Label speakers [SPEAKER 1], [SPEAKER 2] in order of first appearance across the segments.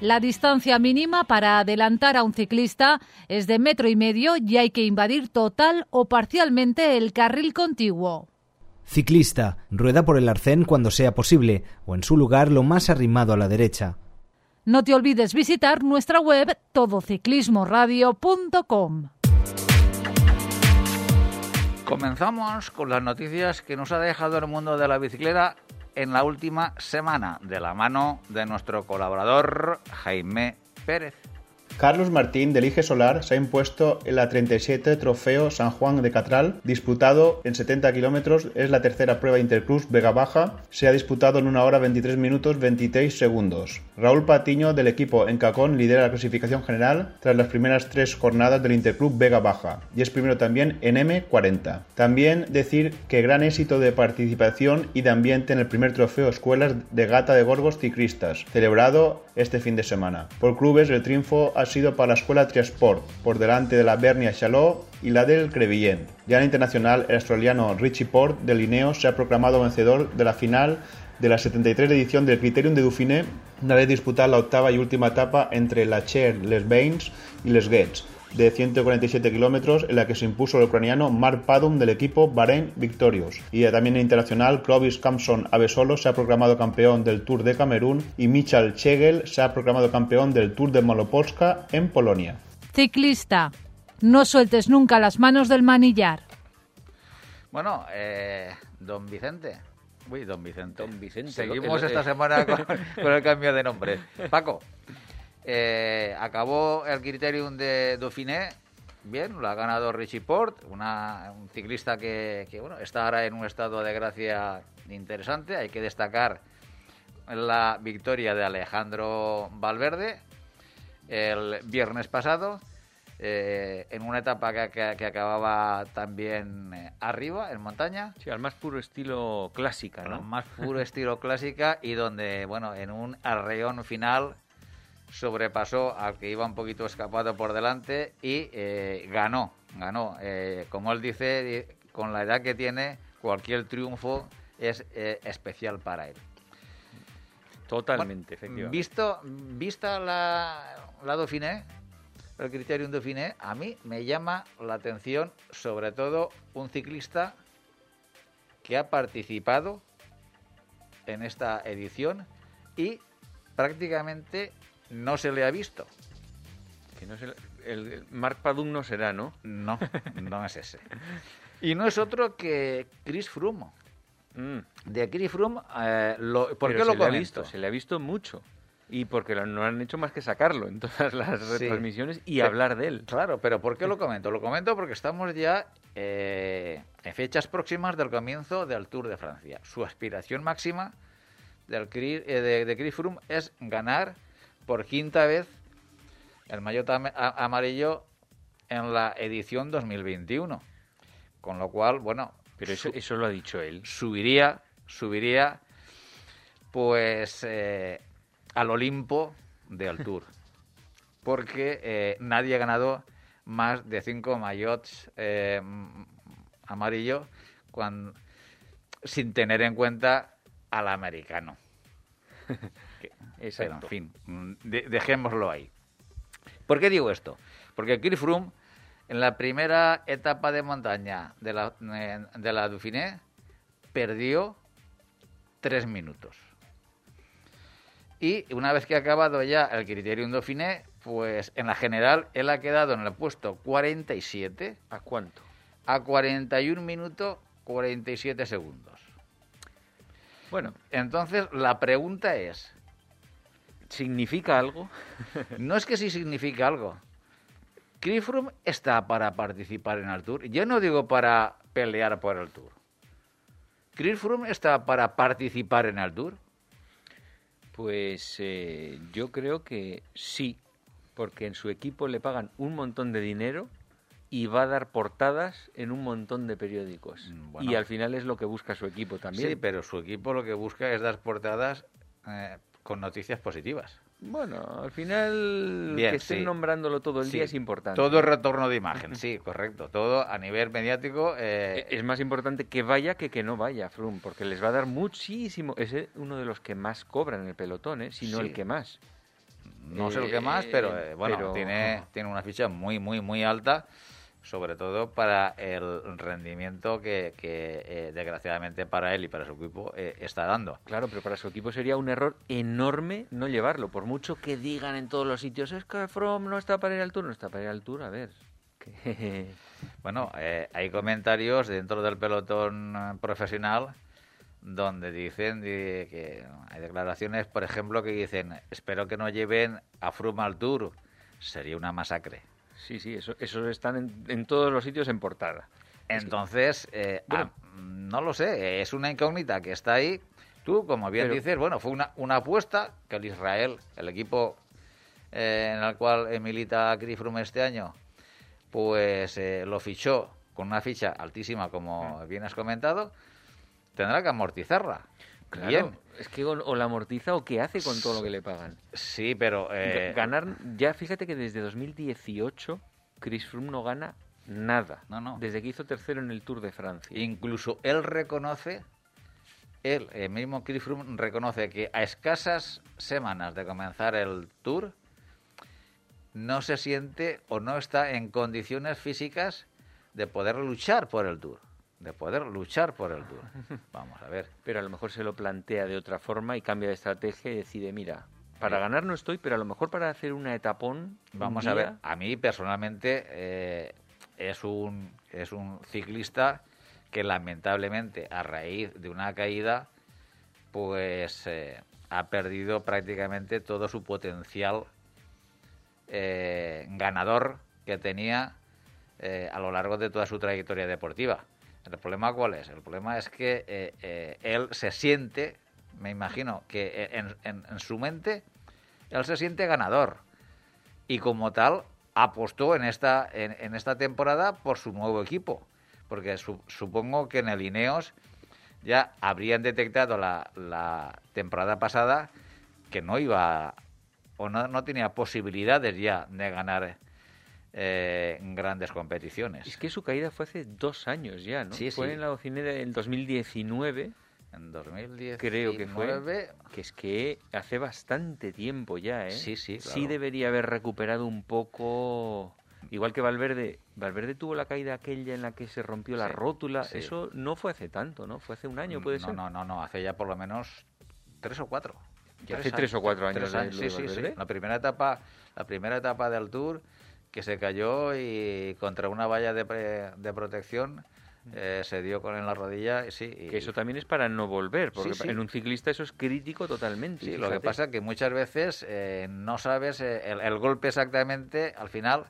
[SPEAKER 1] La distancia mínima para adelantar a un ciclista es de metro y medio y hay que invadir total o parcialmente el carril contiguo.
[SPEAKER 2] Ciclista, rueda por el arcén cuando sea posible o en su lugar lo más arrimado a la derecha.
[SPEAKER 1] No te olvides visitar nuestra web todociclismoradio.com.
[SPEAKER 3] Comenzamos con las noticias que nos ha dejado el mundo de la bicicleta en la última semana, de la mano de nuestro colaborador Jaime Pérez.
[SPEAKER 4] Carlos Martín del Ige Solar se ha impuesto en la 37 Trofeo San Juan de Catral, disputado en 70 kilómetros, es la tercera prueba Intercruz Vega Baja, se ha disputado en una hora 23 minutos 26 segundos. Raúl Patiño del equipo Encacón lidera la clasificación general tras las primeras tres jornadas del Interclub Vega Baja y es primero también en M40. También decir que gran éxito de participación y de ambiente en el primer trofeo Escuelas de Gata de Gorgos Ciclistas, celebrado este fin de semana. Por clubes el triunfo ha sido para la Escuela Triasport, por delante de la Bernia Chalot y la del Crevillent. Ya en internacional, el australiano Richie Port de Lineo se ha proclamado vencedor de la final de la 73 edición del Criterium de Dauphiné, una vez disputada la octava y última etapa entre la Cher, Les Bains y Les Guets de 147 kilómetros en la que se impuso el ucraniano Mark Padum del equipo Bahrain Victorious. Y también en internacional, Clovis Campson Avesolo se ha proclamado campeón del Tour de Camerún y Michal Chegel se ha proclamado campeón del Tour de Malopolska en Polonia.
[SPEAKER 1] Ciclista, no sueltes nunca las manos del manillar.
[SPEAKER 3] Bueno, eh, don Vicente. Uy, don Vicente.
[SPEAKER 5] Don Vicente.
[SPEAKER 3] Seguimos
[SPEAKER 5] El-
[SPEAKER 3] esta semana con, con el cambio de nombre. Paco, eh, acabó el Criterium de Dauphiné. Bien, lo ha ganado Richie Port, una, un ciclista que, que, bueno, está ahora en un estado de gracia interesante. Hay que destacar la victoria de Alejandro Valverde el viernes pasado. eh, en una etapa que, que- que acababa también eh, arriba, en montaña,
[SPEAKER 5] Sí, al más puro estilo clásica,
[SPEAKER 3] al
[SPEAKER 5] ¿no?
[SPEAKER 3] más puro estilo clásica y donde, bueno, en un arreón final sobrepasó al que iba un poquito escapado por delante y eh, ganó, ganó. Eh, como él dice, di- con la edad que tiene, cualquier triunfo es eh, especial para él.
[SPEAKER 5] Totalmente,
[SPEAKER 3] Bueno,
[SPEAKER 5] efectivamente.
[SPEAKER 3] Visto, vista la, la Dauphiné, el Criterium Dauphiné, a mí me llama la atención sobre todo un ciclista que ha participado en esta edición y prácticamente no se le ha visto.
[SPEAKER 5] Que no el, el- el Mark Padum no será, ¿no?
[SPEAKER 3] No, no es ese. Y no es otro que Chris Froome.
[SPEAKER 5] Mm.
[SPEAKER 3] De Chris Froome, eh, lo- ¿por
[SPEAKER 5] Pero
[SPEAKER 3] qué lo
[SPEAKER 5] se le ha
[SPEAKER 3] comento?
[SPEAKER 5] visto? Se le ha visto mucho. Y porque lo- no han hecho más que sacarlo en todas las
[SPEAKER 3] Sí.
[SPEAKER 5] retransmisiones y hablar de él.
[SPEAKER 3] Claro, pero ¿por qué lo comento? Lo comento porque estamos ya eh, en fechas próximas del comienzo del Tour de Francia. Su aspiración máxima del, eh, de, de Chris Froome es ganar por quinta vez el maillot amarillo en la edición 2021. Con lo cual, bueno,
[SPEAKER 5] Pero eso, eso lo ha dicho él.
[SPEAKER 3] subiría, subiría, pues eh, al Olimpo del Tour. Porque eh, nadie ha ganado más de cinco maillots eh, amarillos cuan- sin tener en cuenta al americano. Pero, en fin, mm, de- dejémoslo ahí. ¿Por qué digo esto? Porque Chris Froome, en la primera etapa de montaña de la, eh, de la Dauphiné, perdió tres minutos. Y una vez que ha acabado ya el Criterium Dauphiné, pues en la general él ha quedado en el puesto 47
[SPEAKER 5] ¿A cuánto?
[SPEAKER 3] a 41 minutos 47 segundos.
[SPEAKER 5] Bueno,
[SPEAKER 3] Entonces, la pregunta es,
[SPEAKER 5] ¿significa algo?
[SPEAKER 3] no es que sí significa algo. Froome está para participar en el Tour. Yo no digo para pelear por el Tour. Froome está para participar en el Tour.
[SPEAKER 5] Pues eh, yo creo que sí, porque en su equipo le pagan un montón de dinero y va a dar portadas en un montón de periódicos.
[SPEAKER 3] Mm, bueno.
[SPEAKER 5] Y al final es lo que busca su equipo también.
[SPEAKER 3] Sí, pero su equipo lo que busca es dar portadas eh, con noticias positivas.
[SPEAKER 5] Bueno, al final
[SPEAKER 3] Bien,
[SPEAKER 5] que estén
[SPEAKER 3] sí.
[SPEAKER 5] nombrándolo todo el
[SPEAKER 3] Sí,
[SPEAKER 5] día es importante.
[SPEAKER 3] Todo retorno de imagen, sí, correcto. Todo a nivel mediático. eh,
[SPEAKER 5] es más importante que vaya que que no vaya Froome, porque les va a dar muchísimo. Es eh, uno de los que más cobran en el pelotón, ¿eh? si no
[SPEAKER 3] Sí.
[SPEAKER 5] el que más.
[SPEAKER 3] no sé lo que más, pero eh,
[SPEAKER 5] eh,
[SPEAKER 3] bueno,
[SPEAKER 5] pero-
[SPEAKER 3] tiene, tiene una ficha muy, muy, muy alta, sobre todo para el rendimiento que, que, eh, desgraciadamente para él y para su equipo eh, está dando.
[SPEAKER 5] Claro, pero para su equipo sería un error enorme no llevarlo. Por mucho que digan en todos los sitios, es que From no está para ir al tour, no está para ir al tour, a ver. que-
[SPEAKER 3] Bueno, eh, hay comentarios dentro del pelotón eh, profesional donde dicen que hay declaraciones, por ejemplo, que dicen espero que no lleven a Froome al Tour. Sería una masacre.
[SPEAKER 5] Sí, sí, eso, eso están en, en todos los sitios en portada.
[SPEAKER 3] Entonces, eh,
[SPEAKER 5] Bueno.
[SPEAKER 3] ah, no lo sé, es una incógnita que está ahí. Tú, como bien
[SPEAKER 5] Pero-
[SPEAKER 3] dices, bueno, fue una, una apuesta que el Israel, el equipo eh, en el cual milita Chris Froome este año, pues eh, lo fichó con una ficha altísima, como
[SPEAKER 5] Mm.
[SPEAKER 3] bien has comentado, tendrá que amortizarla.
[SPEAKER 5] Claro,
[SPEAKER 3] Bien,
[SPEAKER 5] es que o, o la amortiza o qué hace con todo lo que le pagan.
[SPEAKER 3] sí, pero... eh,
[SPEAKER 5] Ga- Ganar, ya fíjate que desde 2018 Chris Froome no gana nada.
[SPEAKER 3] No, no.
[SPEAKER 5] Desde que hizo tercero en el Tour de Francia.
[SPEAKER 3] Incluso él reconoce, él, el mismo Chris Froome, reconoce que a escasas semanas de comenzar el Tour no se siente o no está en condiciones físicas de poder luchar por el Tour. De poder luchar por el Tour. Vamos a ver.
[SPEAKER 5] Pero a lo mejor se lo plantea de otra forma y cambia de estrategia y decide, mira, para ganar no estoy, pero a lo mejor para hacer una etapón. un
[SPEAKER 3] Vamos a ver. A mí personalmente eh, es, un, es un ciclista que lamentablemente a raíz de una caída pues eh, ha perdido prácticamente todo su potencial eh, ganador que tenía eh, a lo largo de toda su trayectoria deportiva. ¿El problema cuál es? El problema es que eh, eh, él se siente, me imagino, que eh, en, en- en su mente, él se siente ganador. Y como tal, apostó en esta, en, en esta temporada por su nuevo equipo. Porque su- supongo que en el Ineos ya habrían detectado la, la temporada pasada que no iba o no, no tenía posibilidades ya de ganar eh, grandes competiciones.
[SPEAKER 5] Es que su caída fue hace dos años ya, ¿no?
[SPEAKER 3] Sí,
[SPEAKER 5] fue
[SPEAKER 3] sí.
[SPEAKER 5] en la Ocinera en 2019,
[SPEAKER 3] En 2019
[SPEAKER 5] creo que fue. Que es que hace bastante tiempo ya, ¿eh?
[SPEAKER 3] Sí, sí,
[SPEAKER 5] Sí debería haber recuperado un poco... Igual que Valverde. Valverde tuvo la caída aquella en la que se rompió la rótula.
[SPEAKER 3] sí.
[SPEAKER 5] Eso no fue hace tanto, ¿no? Fue hace un año, puede
[SPEAKER 3] no,
[SPEAKER 5] ser.
[SPEAKER 3] No, no, no, hace ya por lo menos tres o cuatro.
[SPEAKER 5] Ya hace tres o cuatro años
[SPEAKER 3] Tres años, sí, sí, sí. La primera etapa, la primera etapa del Tour que se cayó y contra una valla de, pre- de protección eh, se dio con en la rodilla, y sí. y-
[SPEAKER 5] Que eso también es para no volver, porque
[SPEAKER 3] Sí, sí.
[SPEAKER 5] en un ciclista eso es crítico totalmente.
[SPEAKER 3] Sí, lo que pasa es que muchas veces eh, no sabes eh, el, el golpe exactamente, al final,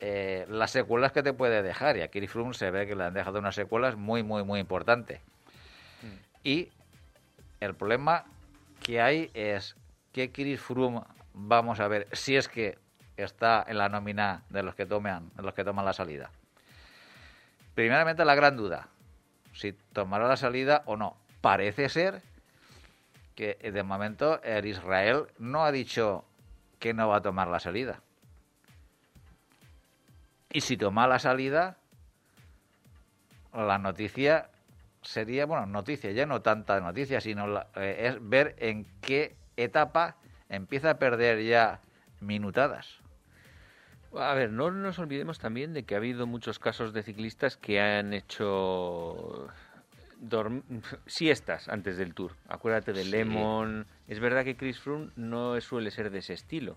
[SPEAKER 3] eh, las secuelas que te puede dejar. Y a Chris Froome se ve que le han dejado unas secuelas muy, muy, muy importantes. Y el problema que hay es que Chris Froome, vamos a ver, si es que está en la nómina de los que toman, de los que toman la salida. Primeramente la gran duda, si tomará la salida o no. Parece ser que de momento el Israel no ha dicho que no va a tomar la salida. Y si toma la salida, la noticia sería, bueno, noticia, ya no tanta noticia, sino eh, es ver en qué etapa empieza a perder ya minutadas.
[SPEAKER 5] A ver, no nos olvidemos también de que ha habido muchos casos de ciclistas que han hecho siestas antes del Tour. Acuérdate de
[SPEAKER 3] Sí.
[SPEAKER 5] Lemon. Es verdad que Chris Froome no suele ser de ese estilo.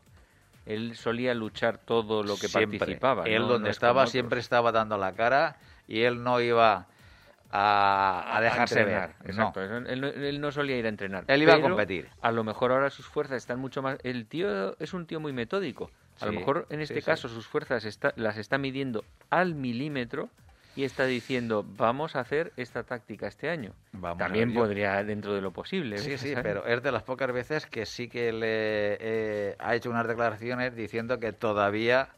[SPEAKER 5] Él solía luchar todo lo que
[SPEAKER 3] Siempre.
[SPEAKER 5] participaba.
[SPEAKER 3] Él
[SPEAKER 5] no-
[SPEAKER 3] donde
[SPEAKER 5] no
[SPEAKER 3] estaba siempre estaba dando la cara y él no iba a, dejarse
[SPEAKER 5] entrenar,
[SPEAKER 3] ver.
[SPEAKER 5] Exacto, Él, no, solía ir a entrenar.
[SPEAKER 3] Él iba a competir.
[SPEAKER 5] A lo mejor ahora sus fuerzas están mucho más... El tío es un tío muy metódico. A lo mejor en este caso sus fuerzas las está midiendo al milímetro y está diciendo, vamos a hacer esta táctica este año. También podría, dentro de lo posible.
[SPEAKER 3] Sí, sí, pero es de las pocas veces que sí que le eh, ha hecho unas declaraciones diciendo que todavía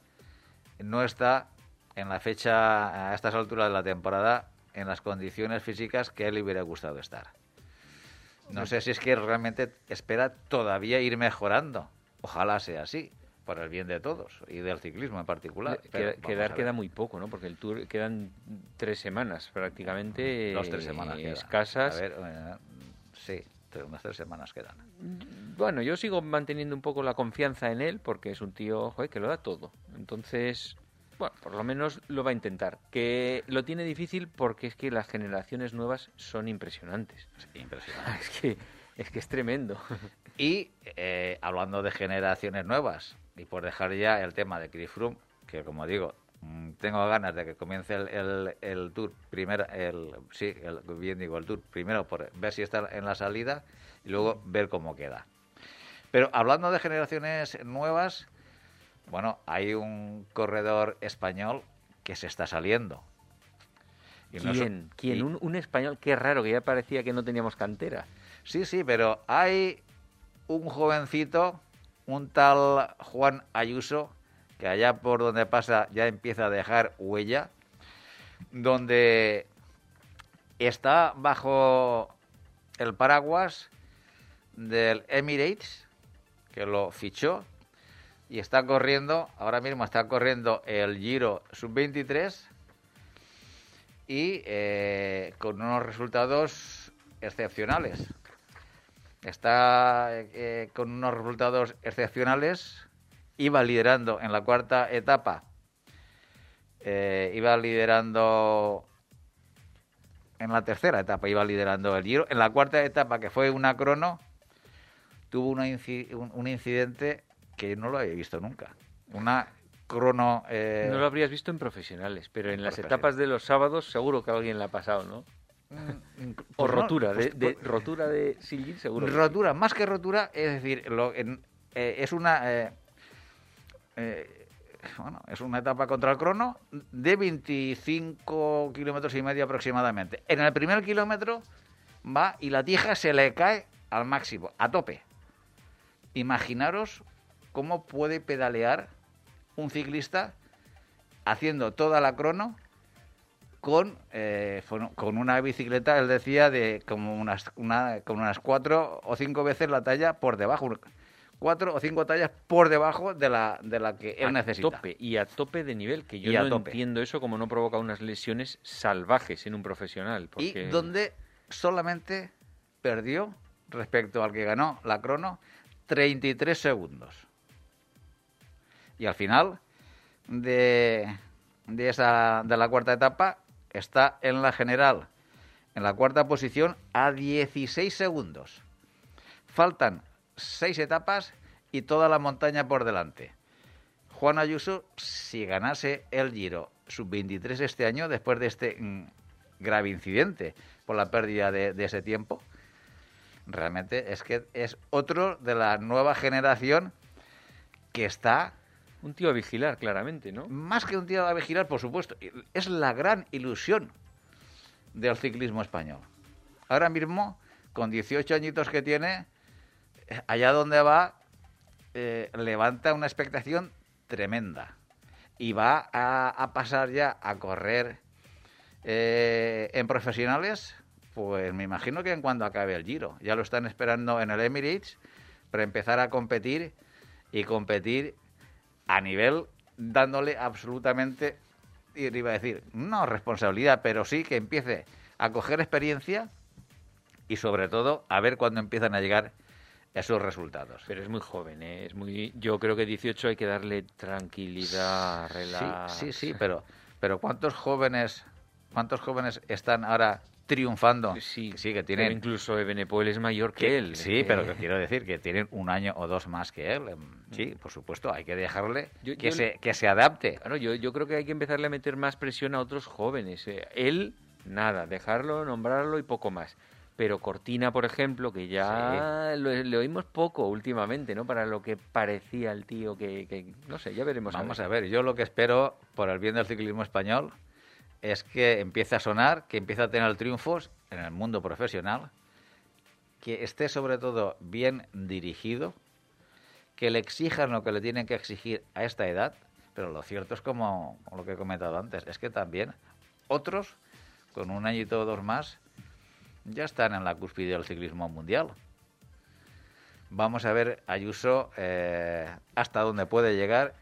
[SPEAKER 3] no está en la fecha, a estas alturas de la temporada, en las condiciones físicas que a él le hubiera gustado estar. No sé si es que realmente espera todavía ir mejorando. Ojalá sea así para el bien de todos y del ciclismo en particular.
[SPEAKER 5] quedar queda muy poco, ¿no? Porque el Tour quedan tres semanas prácticamente.
[SPEAKER 3] Dos, tres semanas.
[SPEAKER 5] Escasas.
[SPEAKER 3] A ver, eh, sí, unas tres semanas quedan.
[SPEAKER 5] Bueno, yo sigo manteniendo un poco la confianza en él porque es un tío que lo da todo. Entonces, bueno, por lo menos lo va a intentar. Que lo tiene difícil porque es que las generaciones nuevas son impresionantes.
[SPEAKER 3] impresionantes.
[SPEAKER 5] es que es que es tremendo.
[SPEAKER 3] Y eh, hablando de generaciones nuevas, y por dejar ya el tema de Chris Froome, que como digo, mm, tengo ganas de que comience el, el, tour primero, el, sí, el, bien digo el tour primero por ver si está en la salida y luego ver cómo queda. Pero hablando de generaciones nuevas, bueno, hay un corredor español que se está saliendo.
[SPEAKER 5] ¿Quién? ¿Quién? Un, un, español, qué raro, que ya parecía que no teníamos cantera.
[SPEAKER 3] Sí, sí, pero hay un jovencito un tal Juan Ayuso, que allá por donde pasa ya empieza a dejar huella, donde está bajo el paraguas del Emirates, que lo fichó, y está corriendo, ahora mismo está corriendo el Giro Sub-23 y eh, con unos resultados excepcionales está eh, con unos resultados excepcionales, iba liderando en la cuarta etapa, eh, iba liderando en la tercera etapa, iba liderando el Giro, en la cuarta etapa, que fue una crono, tuvo un, incidente que no lo había visto nunca. Una crono...
[SPEAKER 5] Eh, no lo habrías visto en profesionales, pero en las etapas de los sábados seguro que alguien la ha pasado, ¿no? Mm, o rotura, de, pues, pues, rotura de sillín, seguro.
[SPEAKER 3] Rotura, más que rotura, es decir, lo, eh, es una... Eh, eh, bueno, es una etapa contra el crono de 25 kilómetros y medio aproximadamente. En el primer kilómetro va y la tija se le cae al máximo, a tope. Imaginaros cómo puede pedalear un ciclista haciendo toda la crono con, eh, con una bicicleta, él decía, de como unas, una, con unas cuatro o cinco veces la talla por debajo, cuatro o cinco tallas por debajo de la, de la que él necesita.
[SPEAKER 5] Tope, y a tope de nivel, que yo no entiendo eso como no provoca unas lesiones salvajes en un profesional.
[SPEAKER 3] Y donde solamente perdió, respecto al que ganó la crono, 33 segundos. Y al final de, de, esa, de la cuarta etapa está en la general, en la cuarta posición, a 16 segundos. Faltan seis etapas y toda la montaña por delante. Juan Ayuso, si ganase el Giro sub-23 este año, después de este mm, grave incidente por la pérdida de, de, ese tiempo, realmente es que es otro de la nueva generación que está
[SPEAKER 5] un tío a vigilar, claramente, ¿no?
[SPEAKER 3] Más que un tío a vigilar, por supuesto. Es la gran ilusión del ciclismo español. Ahora mismo, con 18 añitos que tiene, allá donde va, eh, levanta una expectación tremenda. Y va a, pasar ya a correr eh, en profesionales, pues me imagino que en cuando acabe el Giro. Ya lo están esperando en el Emirates para empezar a competir y competir a nivel dándole absolutamente, iba a decir, no responsabilidad, pero sí que empiece a coger experiencia y sobre todo a ver cuándo empiezan a llegar esos resultados.
[SPEAKER 5] Pero es muy joven, ¿eh? es muy. Yo creo que 18 hay que darle tranquilidad, relax.
[SPEAKER 3] Sí, sí, sí, pero, pero ¿cuántos jóvenes, cuántos jóvenes están ahora triunfando.
[SPEAKER 5] Sí,
[SPEAKER 3] sí, que
[SPEAKER 5] tienen.
[SPEAKER 3] Pero
[SPEAKER 5] incluso Ebenepoel es mayor que, él.
[SPEAKER 3] Sí, pero que quiero decir que tienen un año o dos más que él. Em, sí, mm. por supuesto, hay que dejarle que, se, que se adapte.
[SPEAKER 5] Claro, yo, yo creo que hay que empezarle a meter más presión a otros jóvenes. Eh. Él, nada, dejarlo, nombrarlo y poco más. Pero Cortina, por ejemplo, que ya le oímos poco últimamente, ¿no? Para lo que parecía el tío que, que no sé, ya veremos.
[SPEAKER 3] Vamos a ver, yo lo que espero, por el bien del ciclismo español, es que empiece a sonar, que empiece a tener triunfos en el mundo profesional, que esté sobre todo bien dirigido, que le exijan lo que le tienen que exigir a esta edad, pero lo cierto es como, lo que he comentado antes, es que también otros, con un añito o dos más, ya están en la cúspide del ciclismo mundial. Vamos a ver Ayuso eh, hasta dónde puede llegar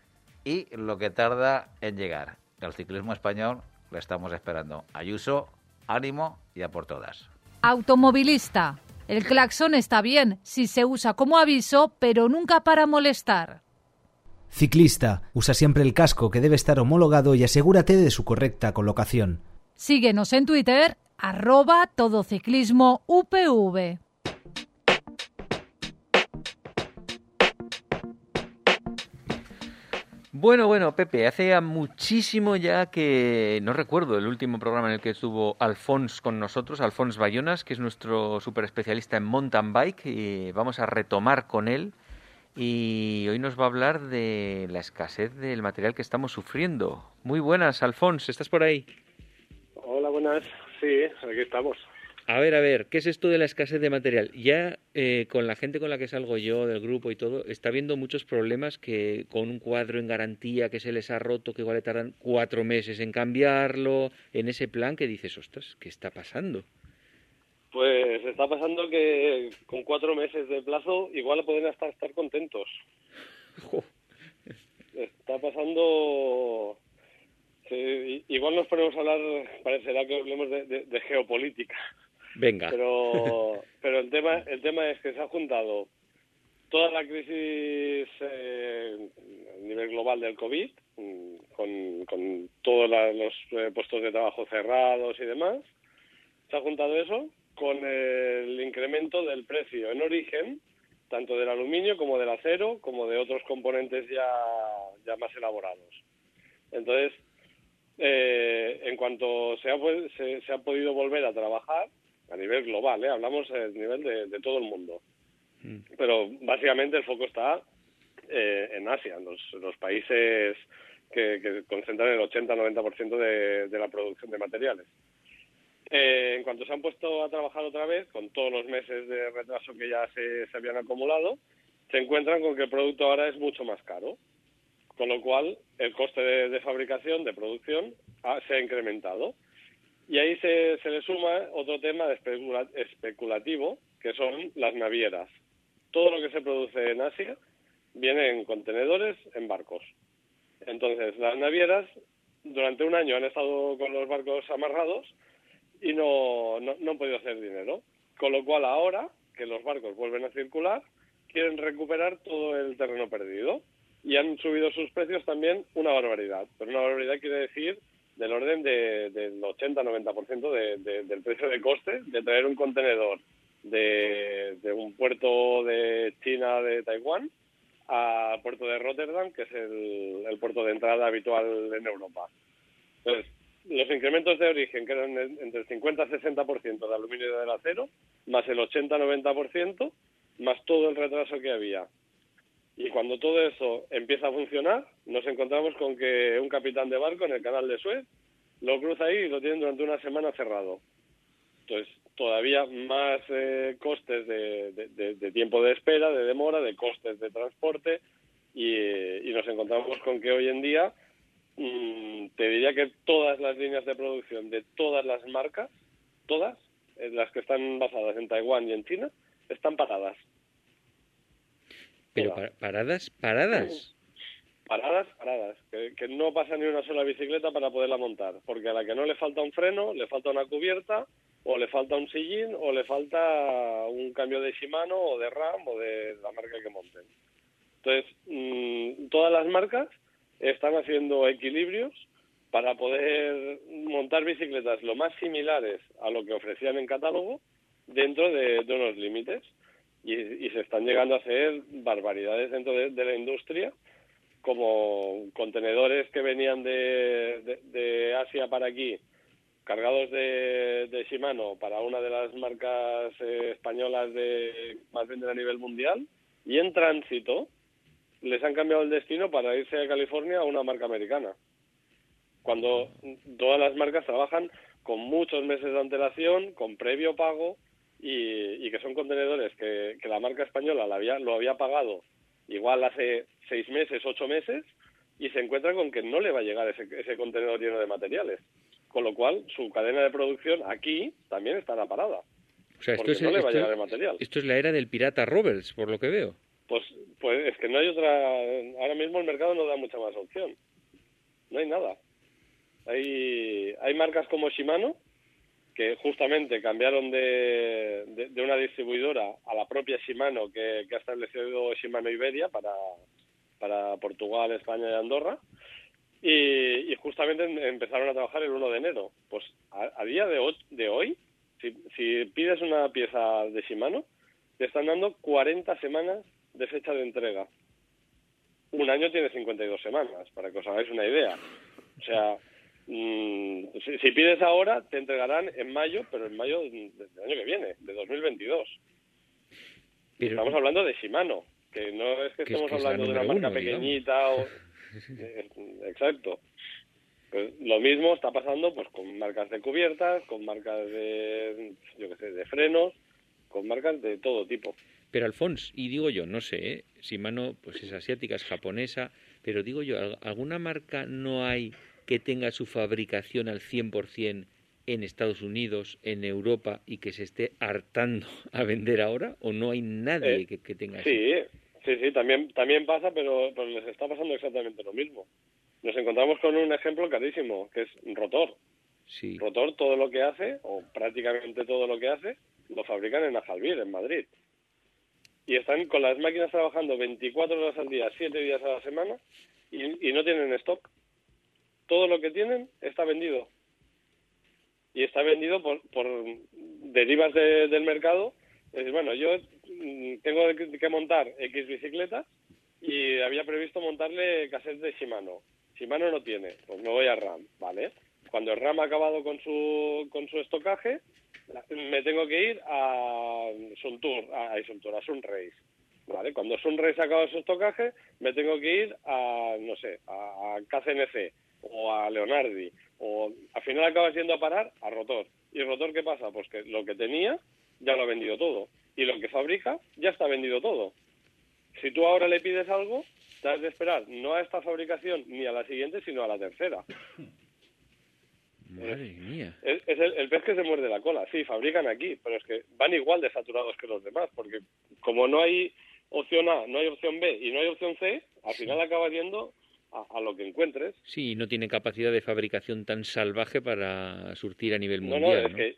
[SPEAKER 3] y lo que tarda en llegar. El ciclismo español lo estamos esperando. Ayuso, ánimo y a por todas.
[SPEAKER 1] Automovilista. El claxon está bien si se usa como aviso, pero nunca para molestar.
[SPEAKER 2] Ciclista. Usa siempre el casco que debe estar homologado y asegúrate de su correcta colocación.
[SPEAKER 1] Síguenos en Twitter, arroba todociclismo UPV.
[SPEAKER 5] Bueno, bueno, Pepe, hace muchísimo ya que no recuerdo el último programa en el que estuvo Alfons con nosotros, Alfons Bayonas, que es nuestro super especialista en mountain bike, y vamos a retomar con él. Y hoy nos va a hablar de la escasez del material que estamos sufriendo. Muy buenas, Alfons, ¿estás por ahí?
[SPEAKER 6] Hola, buenas. Sí, aquí estamos.
[SPEAKER 5] A ver, a ver, ¿qué es esto de la escasez de material? Ya eh, con la gente con la que salgo yo, del grupo y todo, está habiendo muchos problemas que con un cuadro en garantía que se les ha roto, que igual le tardan cuatro meses en cambiarlo, en ese plan que dices, ostras, ¿qué está pasando?
[SPEAKER 6] Pues está pasando que con cuatro meses de plazo igual pueden hasta estar contentos. Está pasando... igual nos ponemos a hablar, parecerá que hablemos de geopolítica
[SPEAKER 5] Venga.
[SPEAKER 6] Pero, pero el tema, el tema es que se ha juntado toda la crisis eh, a nivel global del COVID, mm, con, con todos los eh, puestos de trabajo cerrados y demás, se ha juntado eso con el incremento del precio en origen, tanto del aluminio como del acero, como de otros componentes ya, ya más elaborados. Entonces, eh, en cuanto se ha, se ha podido volver a trabajar, a nivel global, ¿eh? hablamos a nivel de, todo el mundo. Mm. Pero básicamente el foco está eh, en Asia, en los, países que, concentran el 80-90% de, de la producción de materiales. Eh, en cuanto se han puesto a trabajar otra vez, con todos los meses de retraso que ya se, se habían acumulado, se encuentran con que el producto ahora es mucho más caro, con lo cual el coste de, fabricación, de producción, se ha incrementado. Y ahí se, se le suma otro tema especulativo, que son las navieras. Todo lo que se produce en Asia viene en contenedores, en barcos. Entonces, las navieras durante un año han estado con los barcos amarrados y no, no, no han podido hacer dinero. Con lo cual ahora que los barcos vuelven a circular, quieren recuperar todo el terreno perdido. Y han subido sus precios también una barbaridad. Pero una barbaridad quiere decir del orden de, del 80-90% de, del precio de coste de traer un contenedor de, de un puerto de China, de Taiwán, al puerto de Rotterdam, que es el, el puerto de entrada habitual en Europa. Entonces, los incrementos de origen, que eran entre el 50 y 60% de aluminio y del acero, más el 80-90%, más todo el retraso que había y cuando todo eso empieza a funcionar, nos encontramos con que un capitán de barco en el canal de Suez lo cruza ahí y lo tienen durante una semana cerrado. Entonces, todavía más eh, costes de, tiempo de espera, de demora, de costes de transporte y, nos encontramos con que hoy en día mm, te diría que todas las líneas de producción de todas las marcas, todas, eh, las que están basadas en Taiwán y en China, están paradas.
[SPEAKER 5] Pero paradas, paradas.
[SPEAKER 6] Paradas, paradas. Que, no pasa ni una sola bicicleta para poderla montar. Porque a la que no le falta un freno, le falta una cubierta, o le falta un sillín, o le falta un cambio de Shimano, o de RAM, o de la marca que monten. Entonces, mm, todas las marcas están haciendo equilibrios para poder montar bicicletas lo más similares a lo que ofrecían en catálogo dentro de, unos límites. Y, se están llegando a hacer barbaridades dentro de, la industria, como contenedores que venían de, Asia para aquí, cargados de, Shimano para una de las marcas eh, españolas de más venden a nivel mundial, y en tránsito les han cambiado el destino para irse a California a una marca americana. Cuando todas las marcas trabajan con muchos meses de antelación, con previo pago, y, que son contenedores que, la marca española lo había, lo había pagado igual hace seis meses, ocho meses, y se encuentra con que no le va a llegar ese, ese contenedor lleno de materiales. Con lo cual, su cadena de producción aquí también estará parada.
[SPEAKER 5] O sea, esto es, no le va a llegar el material. Esto es la era del pirata Roberts, por lo que veo.
[SPEAKER 6] Pues, pues es que no hay otra. Ahora mismo el mercado no da mucha más opción. No hay nada. Hay, hay marcas como Shimano que justamente cambiaron de, de, una distribuidora a la propia Shimano que, ha establecido Shimano Iberia para, para Portugal, España y Andorra. Y, justamente em, empezaron a trabajar el 1 de enero. Pues a, día de hoy, de hoy si, si, pides una pieza de Shimano, te están dando 40 semanas de fecha de entrega. Un año tiene 52 semanas, para que os hagáis una idea. O sea, Mm, si, pides ahora, te entregarán en mayo, pero en mayo del año que viene, de 2022. Estamos hablando de Shimano, que no es que estemos hablando de una marca pequeñita. O... Eh, exacto. Pues lo mismo está pasando pues con marcas de cubiertas, con marcas de, yo qué sé, de frenos, con marcas de todo tipo.
[SPEAKER 5] Pero Alfons, y digo yo, no sé, ¿eh? Shimano pues es asiática, es japonesa, pero digo yo, ¿alguna marca no hay que tenga su fabricación al 100% en Estados Unidos, en Europa y que se esté hartando a vender ahora? ¿O no hay nadie eh, que, tenga
[SPEAKER 6] sí, Sí, sí, también, también pasa, pero, pero les está pasando exactamente lo mismo. Nos encontramos con un ejemplo carísimo, que es Rotor.
[SPEAKER 5] Sí.
[SPEAKER 6] Rotor, todo lo que hace, o prácticamente todo lo que hace, lo fabrican en Ajalbir, en Madrid. Y están con las máquinas trabajando 24 horas al día, 7 días a la semana, y, y no tienen stock todo lo que tienen está vendido. Y está vendido por, por derivas del mercado. Es, bueno, yo mm, tengo que montar X bicicletas y había previsto montarle cassettes de Shimano. Shimano no tiene, pues me voy a RAM, ¿vale? Cuando RAM ha acabado con su, con su estocaje, me tengo que ir a Suntour, a, a Suntour, a Sunrace. ¿Vale? Cuando Sunrace ha acabado su estocaje, me tengo que ir a, no sé, a, a KCNC o a Leonardi, o al final acaba yendo a parar a Rotor. ¿Y Rotor qué pasa? Pues que lo que tenía ya lo ha vendido todo. Y lo que fabrica ya está vendido todo. Si tú ahora le pides algo, te has de esperar no a esta fabricación ni a la siguiente, sino a la tercera.
[SPEAKER 5] Madre mía.
[SPEAKER 6] Es, el, el, pez que se muerde la cola. Sí, fabrican aquí, pero es que van igual de saturados que los demás, porque como no hay opción A, no hay opción B y no hay opción C, al final acaba yendo a, lo que encuentres.
[SPEAKER 5] Sí, no tiene capacidad de fabricación tan salvaje para surtir a nivel mundial.
[SPEAKER 6] No, no, es que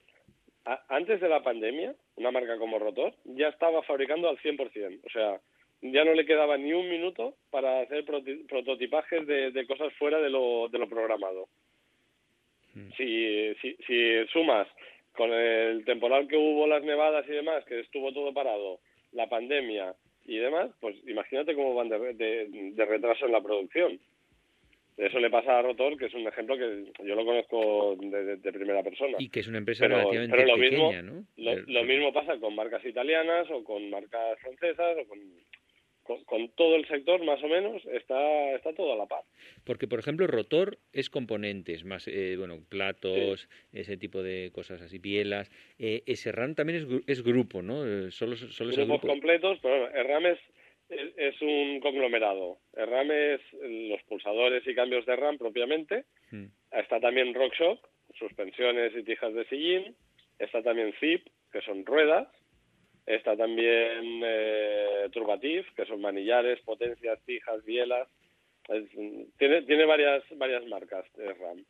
[SPEAKER 6] antes de la pandemia, una marca como Rotor ya estaba fabricando al 100%. O sea, ya no le quedaba ni un minuto para hacer prototipajes de, cosas fuera de lo, de lo programado. Mm. Si, si, si sumas con el temporal que hubo, las nevadas y demás, que estuvo todo parado, la pandemia y demás, pues imagínate cómo van de, retraso en la producción. Eso le pasa a Rotor, que es un ejemplo que yo lo conozco de, primera persona.
[SPEAKER 5] Y que es una empresa relativamente
[SPEAKER 6] lo
[SPEAKER 5] pequeña,
[SPEAKER 6] mismo,
[SPEAKER 5] ¿no?
[SPEAKER 6] Lo, mismo pasa con marcas italianas o con marcas francesas o con con, todo el sector más o menos está, está todo a la par.
[SPEAKER 5] Porque, por ejemplo, rotor es componentes, más, eh, bueno, platos, ese tipo de cosas así, bielas. Eh, ese RAM también es, es grupo, ¿no? Eh, solo, solo
[SPEAKER 6] Grupos
[SPEAKER 5] grupo.
[SPEAKER 6] completos, pero el RAM es, es, un conglomerado. El RAM es los pulsadores y cambios de RAM propiamente. Hmm. Está también RockShock, suspensiones y tijas de sillín. Está también Zip, que son ruedas Está también eh, Turbatif, que son manillares, potencias, tijas, bielas. tiene tiene varias varias marcas de RAM.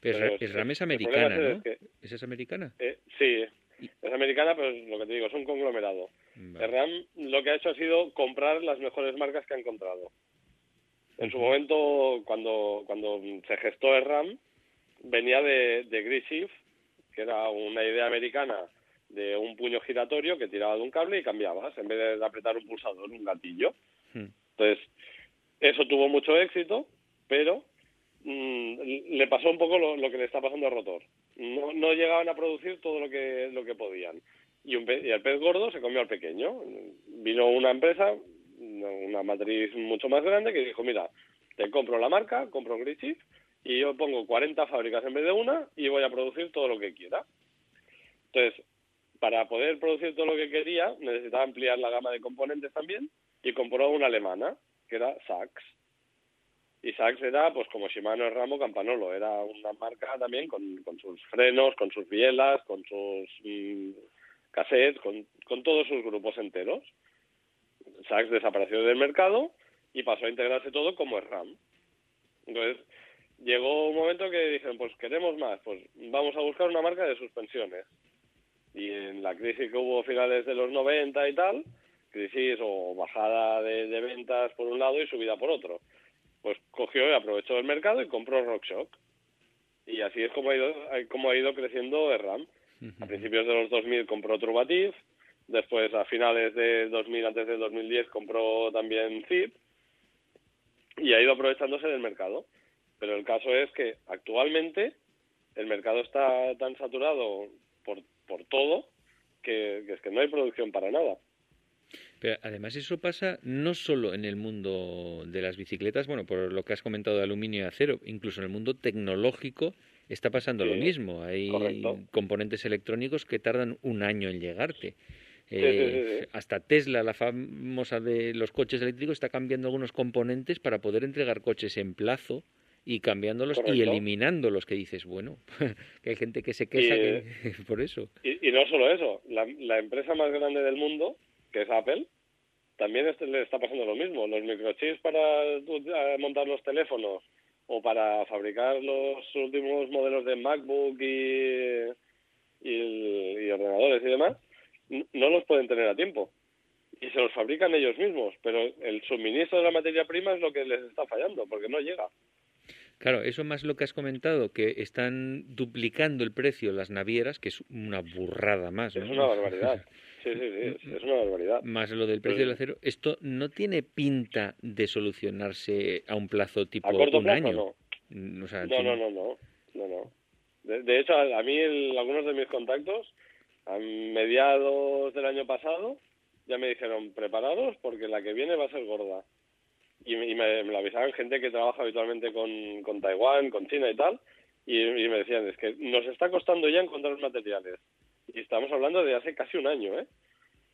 [SPEAKER 5] Pero, es, RAM es americana, ¿no? Es ¿Esa es americana?
[SPEAKER 6] Eh, sí, es americana, pero lo que te digo, es un conglomerado. RAM lo que ha hecho ha sido comprar las mejores marcas que ha encontrado. En su momento, cuando, cuando se gestó el RAM, venía de, de que era una idea americana de un puño giratorio que tiraba de un cable y cambiabas, en vez de apretar un pulsador, un gatillo.
[SPEAKER 5] Hmm.
[SPEAKER 6] Entonces, eso tuvo mucho éxito, pero mm, le pasó un poco lo, lo que le está pasando a Rotor. No, no llegaban a producir todo lo que, lo que podían. Y, un pe- y el pez gordo se comió al pequeño. Vino una empresa, una matriz mucho más grande, que dijo, mira, te compro la marca, compro Grishift, y yo pongo 40 fábricas en vez de una y voy a producir todo lo que quiera. Entonces, para poder producir todo lo que quería, necesitaba ampliar la gama de componentes también y compró una alemana, que era Sachs. Y Sachs era, pues como Shimano, Ramo, Campanolo. Era una marca también con, sus frenos, con sus bielas, con sus mm, cassettes, con, con todos sus grupos enteros. Sachs desapareció del mercado y pasó a integrarse todo como RAM. Entonces, llegó un momento que dijeron, pues queremos más, pues vamos a buscar una marca de suspensiones. Y en la crisis que hubo a finales de los 90 y tal, crisis o bajada de, de ventas por un lado y subida por otro, pues cogió y aprovechó el mercado y compró RockShock. Y así es como ha ido, como ha ido creciendo RAM. A principios de los 2000 compró Trubativ, después a finales de 2000, antes de 2010 compró también Zip y ha ido aprovechándose del mercado. Pero el caso es que actualmente el mercado está tan saturado por, por todo que, que es que no hay producción para nada.
[SPEAKER 5] Pero además eso pasa no solo en el mundo de las bicicletas, bueno, por lo que has comentado de aluminio y acero, incluso en el mundo tecnológico está pasando lo mismo. Hay
[SPEAKER 6] correcto.
[SPEAKER 5] componentes electrónicos que tardan un año en llegarte. Eh,
[SPEAKER 6] sí, sí.
[SPEAKER 5] Hasta Tesla, la famosa de los coches eléctricos, está cambiando algunos componentes para poder entregar coches en plazo y cambiándolos y
[SPEAKER 6] Correcto.
[SPEAKER 5] eliminándolos, que dices, bueno, que hay gente que se queja
[SPEAKER 6] Y,
[SPEAKER 5] que- por eso.
[SPEAKER 6] Y, y no solo eso, la, la empresa más grande del mundo, que es Apple, también este- le está pasando lo mismo. Los microchips para eh, montar los teléfonos o para fabricar los últimos modelos de MacBook y, y, y ordenadores y demás, no los pueden tener a tiempo. Y se los fabrican ellos mismos, pero el suministro de la materia prima es lo que les está fallando, porque no llega.
[SPEAKER 5] Claro, eso más lo que has comentado, que están duplicando el precio las navieras, que es una burrada más, ¿no?
[SPEAKER 6] Es una barbaridad. Sí, sí, sí, es- una barbaridad.
[SPEAKER 5] Más lo del precio
[SPEAKER 6] Sí.
[SPEAKER 5] del acero. Esto no tiene pinta de solucionarse a un plazo tipo
[SPEAKER 6] A corto
[SPEAKER 5] un
[SPEAKER 6] plazo
[SPEAKER 5] año.
[SPEAKER 6] no.
[SPEAKER 5] O sea,
[SPEAKER 6] No, no, no, no, no, no. De, de hecho, a, a mí el- algunos de mis contactos, a mediados del año pasado, ya me dijeron, preparados porque la que viene va a ser gorda. Y, me- me, lo avisaban gente que trabaja habitualmente con, con Taiwán, con China y tal, y, me decían, es que nos está costando ya encontrar materiales. Y estamos hablando de hace casi un año, ¿eh?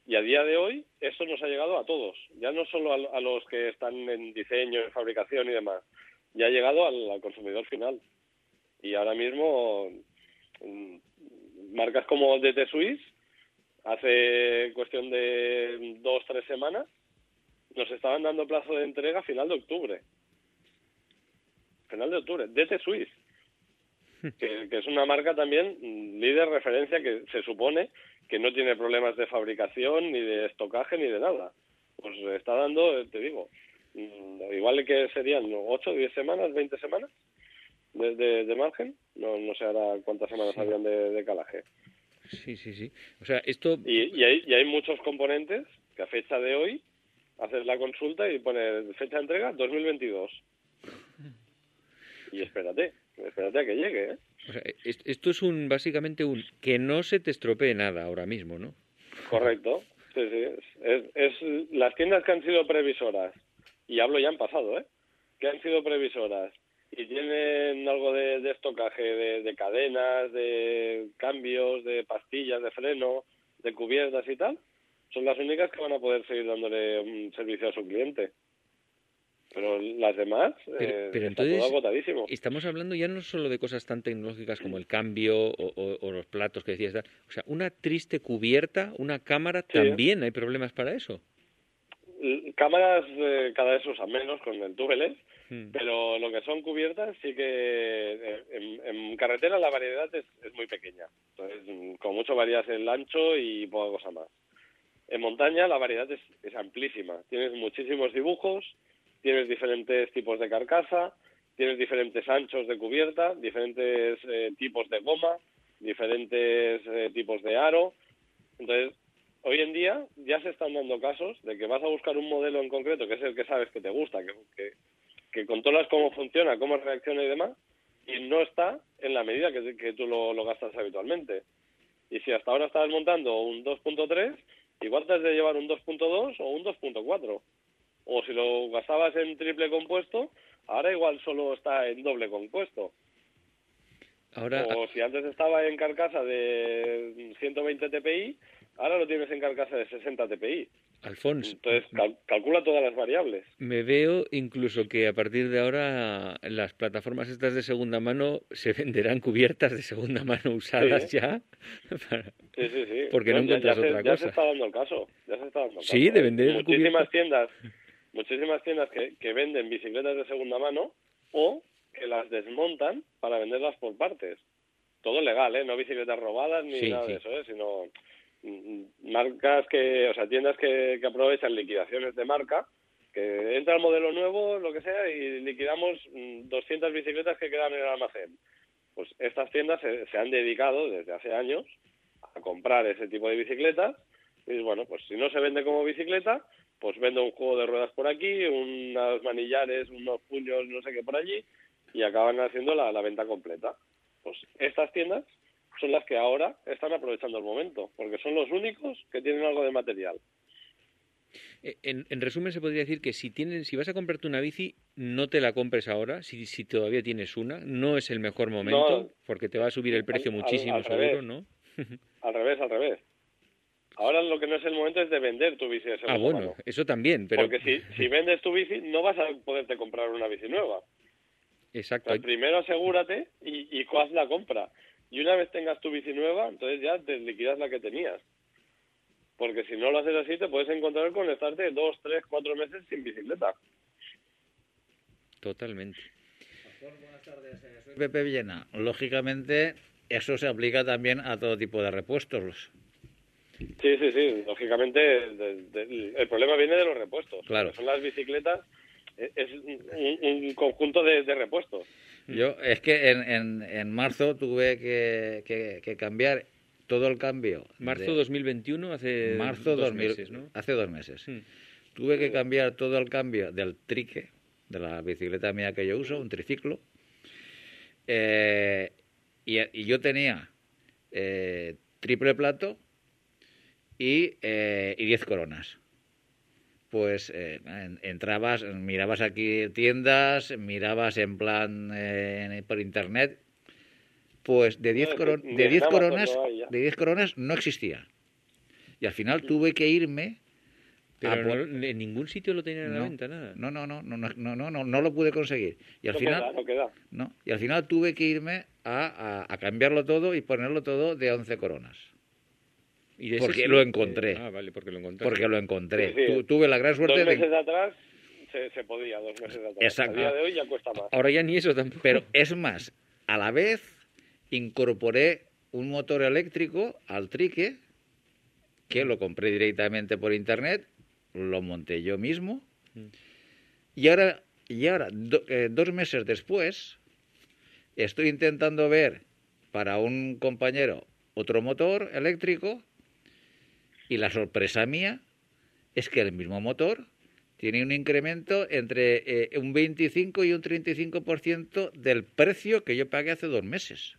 [SPEAKER 6] Y a día de hoy eso nos ha llegado a todos, ya no solo a, los que están en diseño, en fabricación y demás, ya ha llegado al, al consumidor final. Y ahora mismo mm, marcas como DT Swiss, hace cuestión de dos, tres semanas, nos estaban dando plazo de entrega a final de octubre. Final de octubre, DT Swiss, que, que es una marca también mm, líder referencia que se supone que no tiene problemas de fabricación, ni de estocaje, ni de nada. Pues está dando, te digo, mm, igual que serían 8, 10 semanas, 20 semanas de, de- de margen. No, no sé ahora cuántas semanas habían de, de calaje.
[SPEAKER 5] Sí, sí, sí. O sea, esto...
[SPEAKER 6] Y, y, hay, y hay muchos componentes que a fecha de hoy haces la consulta y pone fecha de entrega 2022. Y espérate, espérate a que llegue, ¿eh?
[SPEAKER 5] o sea, es- esto es un básicamente un que no se te estropee nada ahora mismo, ¿no?
[SPEAKER 6] Correcto. Sí, sí. Es, es, es las tiendas que han sido previsoras, y hablo ya en pasado, ¿eh? Que han sido previsoras y tienen algo de, de estocaje, de, de cadenas, de cambios, de pastillas, de freno, de cubiertas y tal, son las únicas que van a poder seguir dándole un servicio a su cliente. Pero las demás,
[SPEAKER 5] Pero,
[SPEAKER 6] eh,
[SPEAKER 5] pero
[SPEAKER 6] está
[SPEAKER 5] entonces
[SPEAKER 6] todo agotadísimo.
[SPEAKER 5] estamos hablando ya no solo de cosas tan tecnológicas como el cambio o, o- o los platos que decías, o sea, una triste cubierta, una cámara,
[SPEAKER 6] Sí.
[SPEAKER 5] también hay problemas para eso.
[SPEAKER 6] Cámaras eh, cada vez usan menos con el tubeless,
[SPEAKER 5] Mm.
[SPEAKER 6] pero lo que son cubiertas sí que eh, en, en carretera la variedad es, es muy pequeña. Entonces, mm, con mucho varías el ancho y poca cosa más. En montaña la variedad es, es amplísima. Tienes muchísimos dibujos, tienes diferentes tipos de carcasa, tienes diferentes anchos de cubierta, diferentes eh, tipos de goma, diferentes eh, tipos de aro. Entonces, hoy en día ya se están dando casos de que vas a buscar un modelo en concreto, que es el que sabes que te gusta, que, que, que controlas cómo funciona, cómo reacciona y demás, y no está en la medida que, que tú lo, lo gastas habitualmente. Y si hasta ahora estabas montando un 2.3, igual te has de llevar un 2.2 o un 2.4. O si lo gastabas en triple compuesto, ahora igual solo está en doble compuesto.
[SPEAKER 5] Ahora,
[SPEAKER 6] O si antes estaba en carcasa de 120 TPI, ahora lo tienes en carcasa de 60 TPI.
[SPEAKER 5] Alfonso,
[SPEAKER 6] Entonces cal- calcula todas las variables.
[SPEAKER 5] me veo incluso que a partir de ahora las plataformas estas de segunda mano se venderán cubiertas de segunda mano usadas
[SPEAKER 6] Sí.
[SPEAKER 5] ya. para-
[SPEAKER 6] Sí, sí, sí.
[SPEAKER 5] Porque no
[SPEAKER 6] ya-
[SPEAKER 5] encuentras
[SPEAKER 6] ya
[SPEAKER 5] otra
[SPEAKER 6] Ya
[SPEAKER 5] cosa.
[SPEAKER 6] se está dando el caso. Ya se está dando el
[SPEAKER 5] Sí,
[SPEAKER 6] caso,
[SPEAKER 5] de vender
[SPEAKER 6] Muchísimas
[SPEAKER 5] cubiertas.
[SPEAKER 6] tiendas, muchísimas tiendas que, que venden bicicletas de segunda mano o que las desmontan para venderlas por partes. Todo legal, ¿eh? No bicicletas robadas ni
[SPEAKER 5] Sí,
[SPEAKER 6] nada
[SPEAKER 5] sí.
[SPEAKER 6] de eso, ¿eh? Sino marcas que, o sea, tiendas que, que aprovechan liquidaciones de marca, que entra el modelo nuevo, lo que sea, y liquidamos mm, 200 bicicletas que quedan en el almacén. Pues estas tiendas se, se han dedicado desde hace años a comprar ese tipo de bicicletas y bueno, pues si no se vende como bicicleta, pues vendo un juego de ruedas por aquí, unos manillares, unos puños, no sé qué por allí y acaban haciendo la, la venta completa. Pues estas tiendas son las que ahora están aprovechando el momento, porque son los únicos que tienen algo de material.
[SPEAKER 5] Eh, En, en resumen, se podría decir que si tienes, si vas a comprarte una bici, no te la compres ahora, si, si todavía tienes una, no es el mejor momento,
[SPEAKER 6] No.
[SPEAKER 5] porque te va a subir el precio
[SPEAKER 6] Al- al-
[SPEAKER 5] muchísimo
[SPEAKER 6] al
[SPEAKER 5] seguro,
[SPEAKER 6] revés.
[SPEAKER 5] ¿no?
[SPEAKER 6] Al revés, al revés. Ahora lo que no es el momento es de vender tu bici de
[SPEAKER 5] Ah, bueno,
[SPEAKER 6] mano.
[SPEAKER 5] eso también, pero
[SPEAKER 6] Porque si, si vendes tu bici, no vas a poderte comprar una bici nueva. O
[SPEAKER 5] exacto.
[SPEAKER 6] sea, primero asegúrate y, y haz la compra. Y una vez tengas tu bici nueva, entonces ya te liquidas la que tenías. Porque si no lo haces así, te puedes encontrar con estarte dos, tres, cuatro meses sin bicicleta.
[SPEAKER 5] Totalmente.
[SPEAKER 3] Pepe Villena, lógicamente eso se aplica también a todo tipo de repuestos.
[SPEAKER 6] Sí, sí, sí. Lógicamente, de- de- el problema viene de los repuestos.
[SPEAKER 3] Claro.
[SPEAKER 6] Son las bicicletas, eh, es un, un conjunto de, de repuestos.
[SPEAKER 3] Yo es que en, en, en marzo tuve que, que- que cambiar todo el cambio.
[SPEAKER 5] Marzo
[SPEAKER 3] de-
[SPEAKER 5] 2021, hace
[SPEAKER 3] marzo
[SPEAKER 5] dos
[SPEAKER 3] 2000,
[SPEAKER 5] meses, ¿no?
[SPEAKER 3] hace dos meses.
[SPEAKER 5] Mm.
[SPEAKER 3] Tuve que cambiar todo el cambio del trique, de la bicicleta mía que yo uso, un triciclo. Eh, y, y yo tenía eh, triple plato y, eh, y 10 coronas. Pues eh, en- entrabas, mirabas aquí tiendas, mirabas en plan eh, por internet, pues de 10
[SPEAKER 6] No,
[SPEAKER 3] coron-
[SPEAKER 6] ni
[SPEAKER 3] de
[SPEAKER 6] en
[SPEAKER 3] 10
[SPEAKER 6] Amazon
[SPEAKER 3] coronas,
[SPEAKER 6] no
[SPEAKER 3] de 10 coronas no existía. Y al final tuve que irme
[SPEAKER 5] Pero
[SPEAKER 3] a por-
[SPEAKER 5] no- en ningún sitio lo tenían a la
[SPEAKER 3] no,
[SPEAKER 5] venta, nada.
[SPEAKER 3] no, no, no, no, no, no, no, no, no lo pude conseguir. Y al
[SPEAKER 6] no
[SPEAKER 3] final,
[SPEAKER 6] queda, no queda.
[SPEAKER 3] no, y al final tuve que irme a, a- a cambiarlo todo y ponerlo todo de 11 coronas.
[SPEAKER 5] Y de ese
[SPEAKER 3] porque
[SPEAKER 5] sí,
[SPEAKER 3] lo encontré.
[SPEAKER 5] ah, vale, porque lo encontré.
[SPEAKER 3] Porque lo encontré.
[SPEAKER 6] Sí, sí.
[SPEAKER 3] Tu- tuve la gran suerte
[SPEAKER 6] Dos
[SPEAKER 3] de...
[SPEAKER 6] meses atrás se, se podía, dos meses atrás.
[SPEAKER 3] Exacto.
[SPEAKER 6] A día de hoy ya cuesta más.
[SPEAKER 5] Ahora ya ni eso tampoco.
[SPEAKER 3] Pero es más, a la vez incorporé un motor eléctrico al trique, que lo compré directamente por internet, lo monté yo mismo,
[SPEAKER 5] Mm.
[SPEAKER 3] y ahora, y ahora do- eh, dos meses después, estoy intentando ver para un compañero otro motor eléctrico, y la sorpresa mía es que el mismo motor tiene un incremento entre eh, un 25 y un 35% del precio que yo pagué hace dos meses.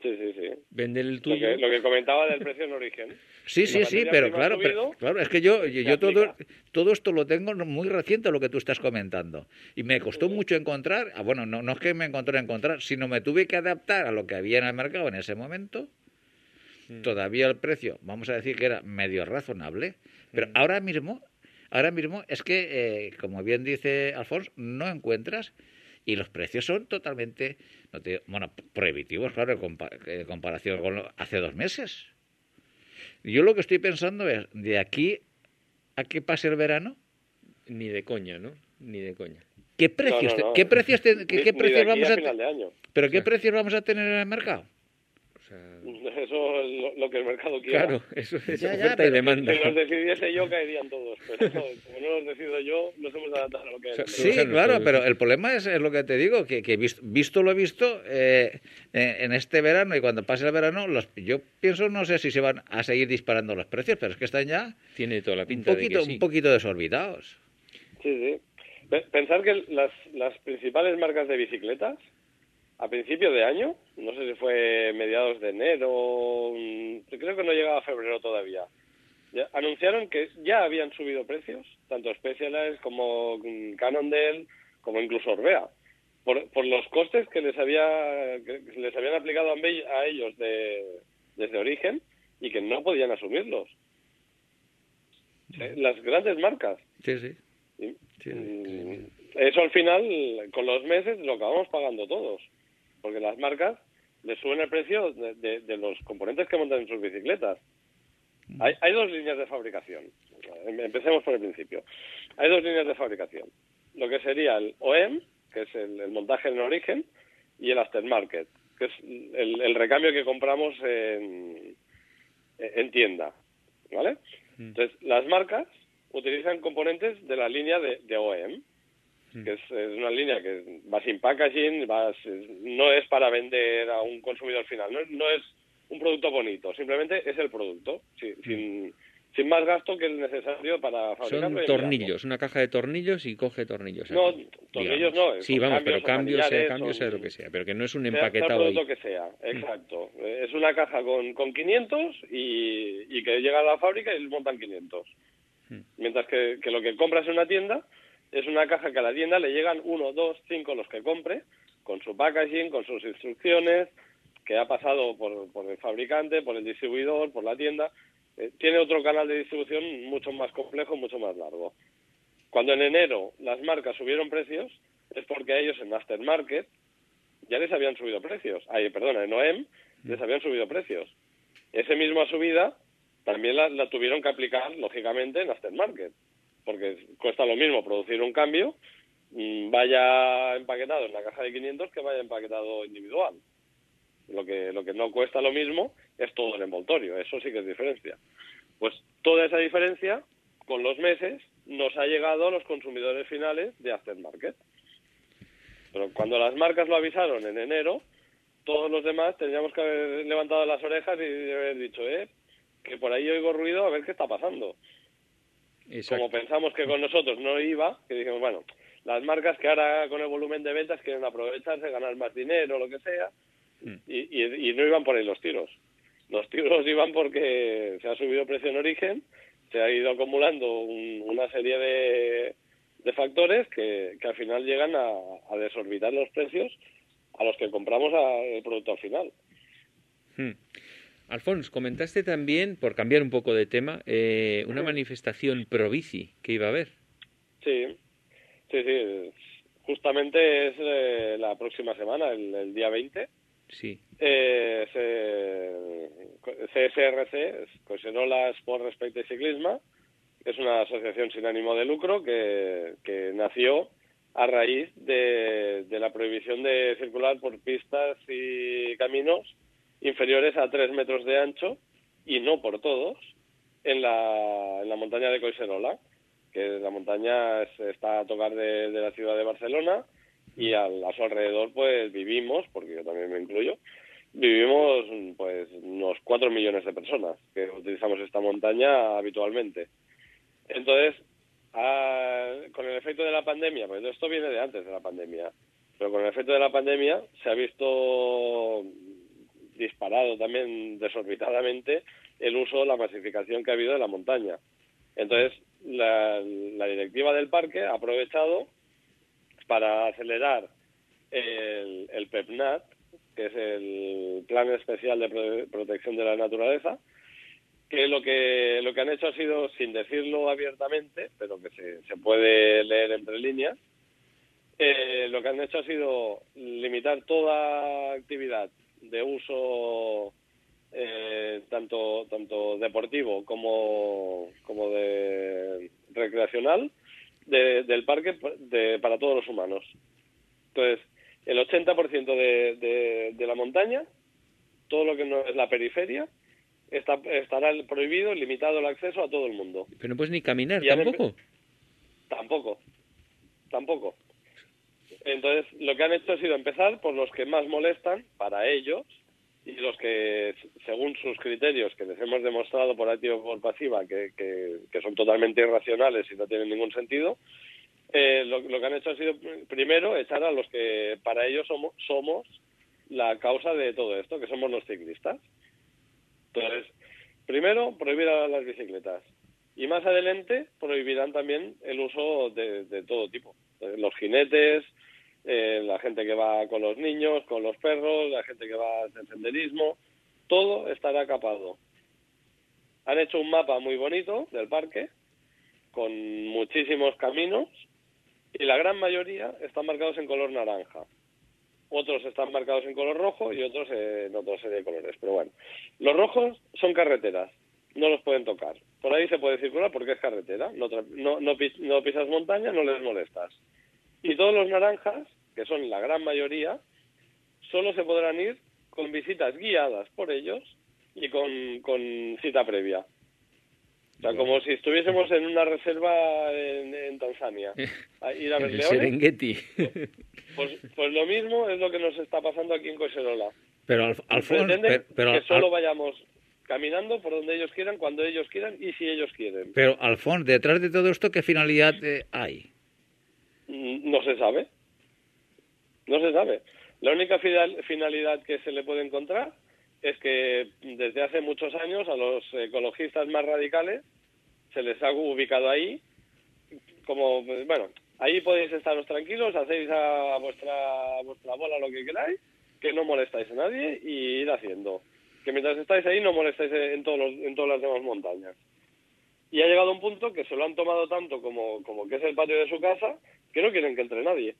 [SPEAKER 6] Sí, sí, sí.
[SPEAKER 5] Vender el
[SPEAKER 6] Lo
[SPEAKER 5] tuyo.
[SPEAKER 6] que, lo que comentaba del precio en origen.
[SPEAKER 3] Sí, sí, sí, pero claro, pero- claro, es que yo, yo, todo, todo esto lo tengo muy reciente lo que tú estás comentando. Y me costó mucho encontrar, ah, bueno, no, no es que me encontré encontrar, sino me tuve que adaptar a lo que había en el mercado en ese momento.
[SPEAKER 5] Mm.
[SPEAKER 3] Todavía el precio, vamos a decir que era medio razonable, pero
[SPEAKER 5] Mm.
[SPEAKER 3] ahora mismo, ahora mismo es que, eh, como bien dice Alfonso, no encuentras y los precios son totalmente, no te- bueno, prohibitivos, claro, en compa- en comparación con lo- hace dos meses. Yo lo que estoy pensando es, de aquí a que pase el verano,
[SPEAKER 5] Ni de coña, ¿no? Ni de coña.
[SPEAKER 3] ¿qué precios,
[SPEAKER 6] no,
[SPEAKER 3] te-
[SPEAKER 6] no.
[SPEAKER 3] ¿qué precios, te- qué,
[SPEAKER 6] Ni-
[SPEAKER 3] qué
[SPEAKER 6] ni de
[SPEAKER 3] precios
[SPEAKER 6] aquí
[SPEAKER 3] vamos
[SPEAKER 6] a
[SPEAKER 3] a,
[SPEAKER 6] final
[SPEAKER 3] te-
[SPEAKER 6] de año.
[SPEAKER 3] pero qué precios vamos a tener en el mercado?
[SPEAKER 6] Eso es lo, que el mercado quiere.
[SPEAKER 5] Claro, eso es oferta y demanda.
[SPEAKER 6] Si los decidiese yo, caerían todos. Pero como no los decido yo, nos hemos adaptado a lo que es.
[SPEAKER 3] Sí, claro, pero el problema es, es, lo que te digo, que, que visto, visto, lo visto eh, en este verano y cuando pase el verano, los, yo pienso, no sé si se van a seguir disparando los precios, pero es que están ya
[SPEAKER 5] Tiene toda la pinta
[SPEAKER 3] un poquito,
[SPEAKER 5] de que sí.
[SPEAKER 3] un poquito desorbitados.
[SPEAKER 6] Sí, sí. Pensar que las, las principales marcas de bicicletas a principio de año, no sé si fue mediados de enero, creo que no llegaba a febrero todavía, ya anunciaron que ya habían subido precios, tanto Specialized como Cannondale, como incluso Orbea, por, por los costes que les había que les habían aplicado a ellos de, desde origen y que no podían asumirlos. Las grandes marcas.
[SPEAKER 3] Sí, sí.
[SPEAKER 6] sí, sí. Eso al final, con los meses, lo acabamos pagando todos porque las marcas les suben el precio de, de, de, los componentes que montan en sus bicicletas. Hay, hay, dos líneas de fabricación. Empecemos por el principio. Hay dos líneas de fabricación. Lo que sería el OEM, que es el, el montaje en origen, y el aftermarket, que es el, el recambio que compramos en, en tienda. ¿Vale? Mm. Entonces, las marcas utilizan componentes de la línea de, de OEM, que es, es, una línea que va sin packaging, va, no es para vender a un consumidor final, no, no es un producto bonito, simplemente es el producto, sí, sin, sin más gasto que el necesario para fabricarlo.
[SPEAKER 5] Son tornillos, una caja de tornillos y coge tornillos.
[SPEAKER 6] No,
[SPEAKER 5] aquí,
[SPEAKER 6] tornillos
[SPEAKER 5] digamos.
[SPEAKER 6] no.
[SPEAKER 5] Sí, vamos, pero cambios, sea cambio, sea lo que sea, pero que no es un empaquetado.
[SPEAKER 6] El producto que sea, exacto. Mm. Es una caja con, con 500 y, y que llega a la fábrica y montan 500. Mm. Mientras que, que lo que compras en una tienda es una caja que a la tienda le llegan uno, dos, cinco los que compre, con su packaging, con sus instrucciones, que ha pasado por, por el fabricante, por el distribuidor, por la tienda. Eh, tiene otro canal de distribución mucho más complejo, mucho más largo. Cuando en enero las marcas subieron precios, es porque ellos en Aftermarket ya les habían subido precios. Ay, perdona, en OEM les habían subido precios. Esa misma subida también la, la tuvieron que aplicar, lógicamente, en Aftermarket porque cuesta lo mismo producir un cambio, mm, vaya empaquetado en la caja de 500 que vaya empaquetado individual. Lo que, lo que no cuesta lo mismo es todo el envoltorio, eso sí que es diferencia. Pues toda esa diferencia, con los meses, nos ha llegado a los consumidores finales de aftermarket. Pero cuando las marcas lo avisaron en enero, todos los demás tendríamos que haber levantado las orejas y haber dicho, eh, que por ahí oigo ruido, a ver qué está pasando. Exacto. Como pensamos que con nosotros no iba, que dijimos, bueno, las marcas que ahora con el volumen de ventas quieren aprovecharse, ganar más dinero, lo que sea, mm. y, y, y, no iban por ahí los tiros. Los tiros iban porque se ha subido precio en origen, se ha ido acumulando un, una serie de, de factores que, que, al final llegan a, a, desorbitar los precios a los que compramos a, el producto al final.
[SPEAKER 5] Hmm. Alfons, comentaste también, por cambiar un poco de tema, eh, una manifestación pro bici que iba a haber.
[SPEAKER 6] Sí, sí, sí. Justamente es eh, la próxima semana, el, el, día 20.
[SPEAKER 5] Sí.
[SPEAKER 6] Eh, se, CSRC, Coserola Sport Respecte y Ciclismo, es una asociación sin ánimo de lucro que, que nació a raíz de, de la prohibición de circular por pistas y caminos inferiores a 3 metros de ancho y no por todos en la, en la montaña de Coiserola, que la montaña es, está a tocar de, la ciudad de Barcelona y a, a, su alrededor pues vivimos, porque yo también me incluyo, vivimos pues unos 4 millones de personas que utilizamos esta montaña habitualmente. Entonces, con el efecto de la pandemia, pues esto viene de antes de la pandemia, pero con el efecto de la pandemia se ha visto disparado también desorbitadamente el uso, la masificación que ha habido de la montaña. Entonces, la, la directiva del parque ha aprovechado para acelerar el, el, PEPNAT, que es el Plan Especial de Pro Protección de la Naturaleza, que lo que lo que han hecho ha sido, sin decirlo abiertamente, pero que se, se puede leer entre líneas, eh, lo que han hecho ha sido limitar toda actividad de uso eh, tanto tanto deportivo como, como de recreacional de, del parque de, para todos los humanos. Entonces, el 80% de, de, de la montaña todo lo que no es la periferia, está, estará prohibido, limitado el acceso a todo el mundo.
[SPEAKER 5] Pero no puedes ni caminar
[SPEAKER 6] Y
[SPEAKER 5] tampoco.
[SPEAKER 6] Tampoco, tampoco. Entonces, lo que han hecho ha sido empezar por los que más molestan para ellos y los que, según sus criterios, que les hemos demostrado por activa y por pasiva, que, que, son totalmente irracionales y no tienen ningún sentido, eh, lo, lo que han hecho ha sido, primero, echar a los que para ellos somos, somos la causa de todo esto, que somos los ciclistas. Entonces, primero, prohibir a las bicicletas. Y más adelante prohibirán también el uso de, de todo tipo. Los jinetes, eh, la gente que va con los niños, con los perros, la gente que va a senderismo, todo estará capado. Han hecho un mapa muy bonito del parque, con muchísimos caminos, y la gran mayoría están marcados en color naranja. Otros están marcados en color rojo y otros en otra serie de colores. Pero bueno, los rojos son carreteras, no los pueden tocar. Por ahí se puede circular porque es carretera, no, no, no, no pisas montaña, no les molestas. Y todos los naranjas, que son la gran mayoría, solo se podrán ir con visitas guiadas por ellos y con, con cita previa. O sea, como si estuviésemos en una reserva en, en Tanzania. A ir a ver
[SPEAKER 5] El. Serengeti.
[SPEAKER 6] Pues, pues lo mismo es lo que nos está pasando aquí en Coserola.
[SPEAKER 7] Pero, Alfonso,
[SPEAKER 6] Pretenden
[SPEAKER 7] pero, pero,
[SPEAKER 6] que solo
[SPEAKER 7] Al-
[SPEAKER 6] vayamos caminando por donde ellos quieran, cuando ellos quieran y si ellos quieren.
[SPEAKER 7] pero, Alfonso, detrás de todo esto, ¿qué finalidad eh, hay?
[SPEAKER 6] Mm, No se sabe. No se sabe. La única final- finalidad que se le puede encontrar es que desde hace muchos años a los ecologistas más radicales se les ha ubicado ahí como, bueno, ahí podéis estaros tranquilos, hacéis a vuestra, vuestra bola lo que queráis, que no molestáis a nadie y ir haciendo. Que mientras estáis ahí no molestáis en, todos los, en todas las demás montañas. Y ha llegado un punto que se lo han tomado tanto como, como que es el patio de su casa, que no quieren que entre nadie.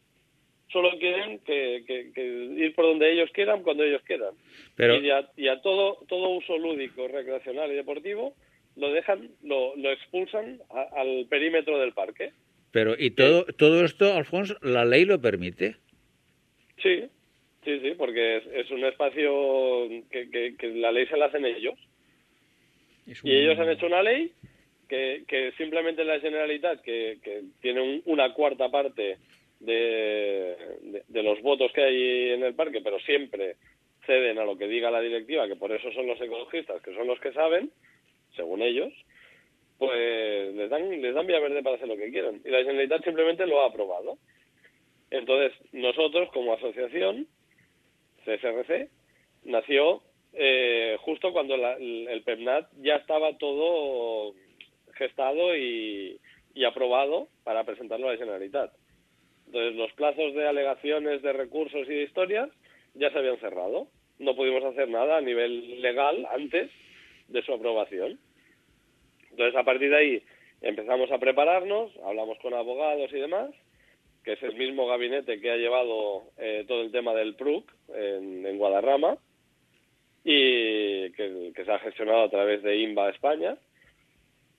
[SPEAKER 6] Solo quieren que, que- que ir por donde ellos quieran, cuando ellos quieran.
[SPEAKER 7] Pero,
[SPEAKER 6] Y a, y a todo, todo uso lúdico, recreacional y deportivo lo dejan, lo, lo expulsan a- al perímetro del parque.
[SPEAKER 7] pero y todo, todo esto, Alfonso, la ley lo permite.
[SPEAKER 6] Sí, sí, sí, porque es, es un espacio que, que- que la ley se la hacen ellos.
[SPEAKER 5] Es
[SPEAKER 6] Y ellos han hecho una ley que, que simplemente la Generalitat, que, que tiene un- una cuarta parte de, de- los votos que hay en el parque, pero siempre ceden a lo que diga la directiva, que por eso son los ecologistas, que son los que saben, según ellos, pues les dan, les dan vía verde para hacer lo que quieran. Y la Generalitat simplemente lo ha aprobado. Entonces, nosotros como asociación, CSRC, nació eh, justo cuando la- el el PEMNAT ya estaba todo gestado y, y aprobado para presentarlo a la Generalitat. Entonces, los plazos de alegaciones, de recursos y de historias ya se habían cerrado. No pudimos hacer nada a nivel legal antes de su aprobación. Entonces, a partir de ahí empezamos a prepararnos, hablamos con abogados y demás, que es el mismo gabinete que ha llevado eh, todo el tema del PRUC en, Guadarrama y que, que se ha gestionado a través de INVA España.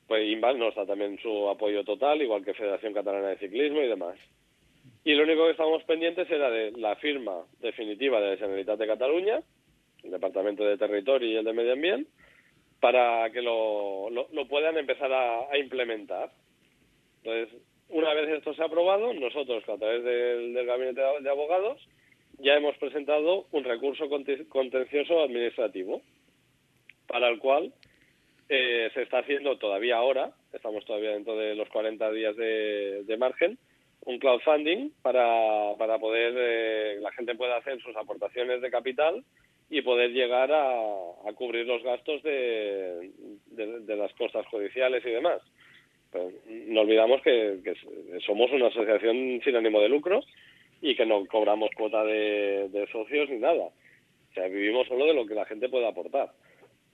[SPEAKER 6] Pues INVA nos da también su apoyo total, igual que Federación Catalana de Ciclismo y demás. Y lo único que estábamos pendientes era de la firma definitiva de la Generalitat de Cataluña, el Departamento de Territorio y el de Medio Ambiente, para que lo, lo, puedan empezar a, implementar. Entonces, una vez esto se ha aprobado, nosotros, a través del, Gabinete de Abogados, ya hemos presentado un recurso conte- contencioso administrativo, para el cual eh, se está haciendo todavía ahora, estamos todavía dentro de los 40 días de margen, un crowdfunding para, para poder, eh, la gente pueda hacer sus aportaciones de capital y poder llegar a, a cubrir los gastos de, de- las costas judiciales y demás. Pero no olvidamos que, que somos una asociación sin ánimo de lucro y que no cobramos cuota de, de socios ni nada. O sea, vivimos solo de lo que la gente puede aportar.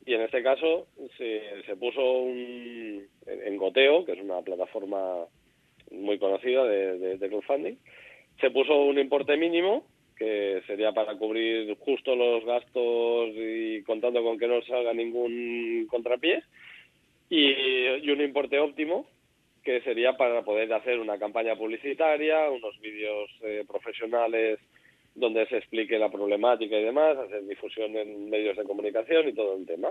[SPEAKER 6] Y en este caso se, se puso un, en Goteo, que es una plataforma muy conocida de, de, crowdfunding, se puso un importe mínimo que sería para cubrir justo los gastos y contando con que no salga ningún contrapié y, y un importe óptimo que sería para poder hacer una campaña publicitaria, unos vídeos eh, profesionales donde se explique la problemática y demás, hacer difusión en medios de comunicación y todo el tema.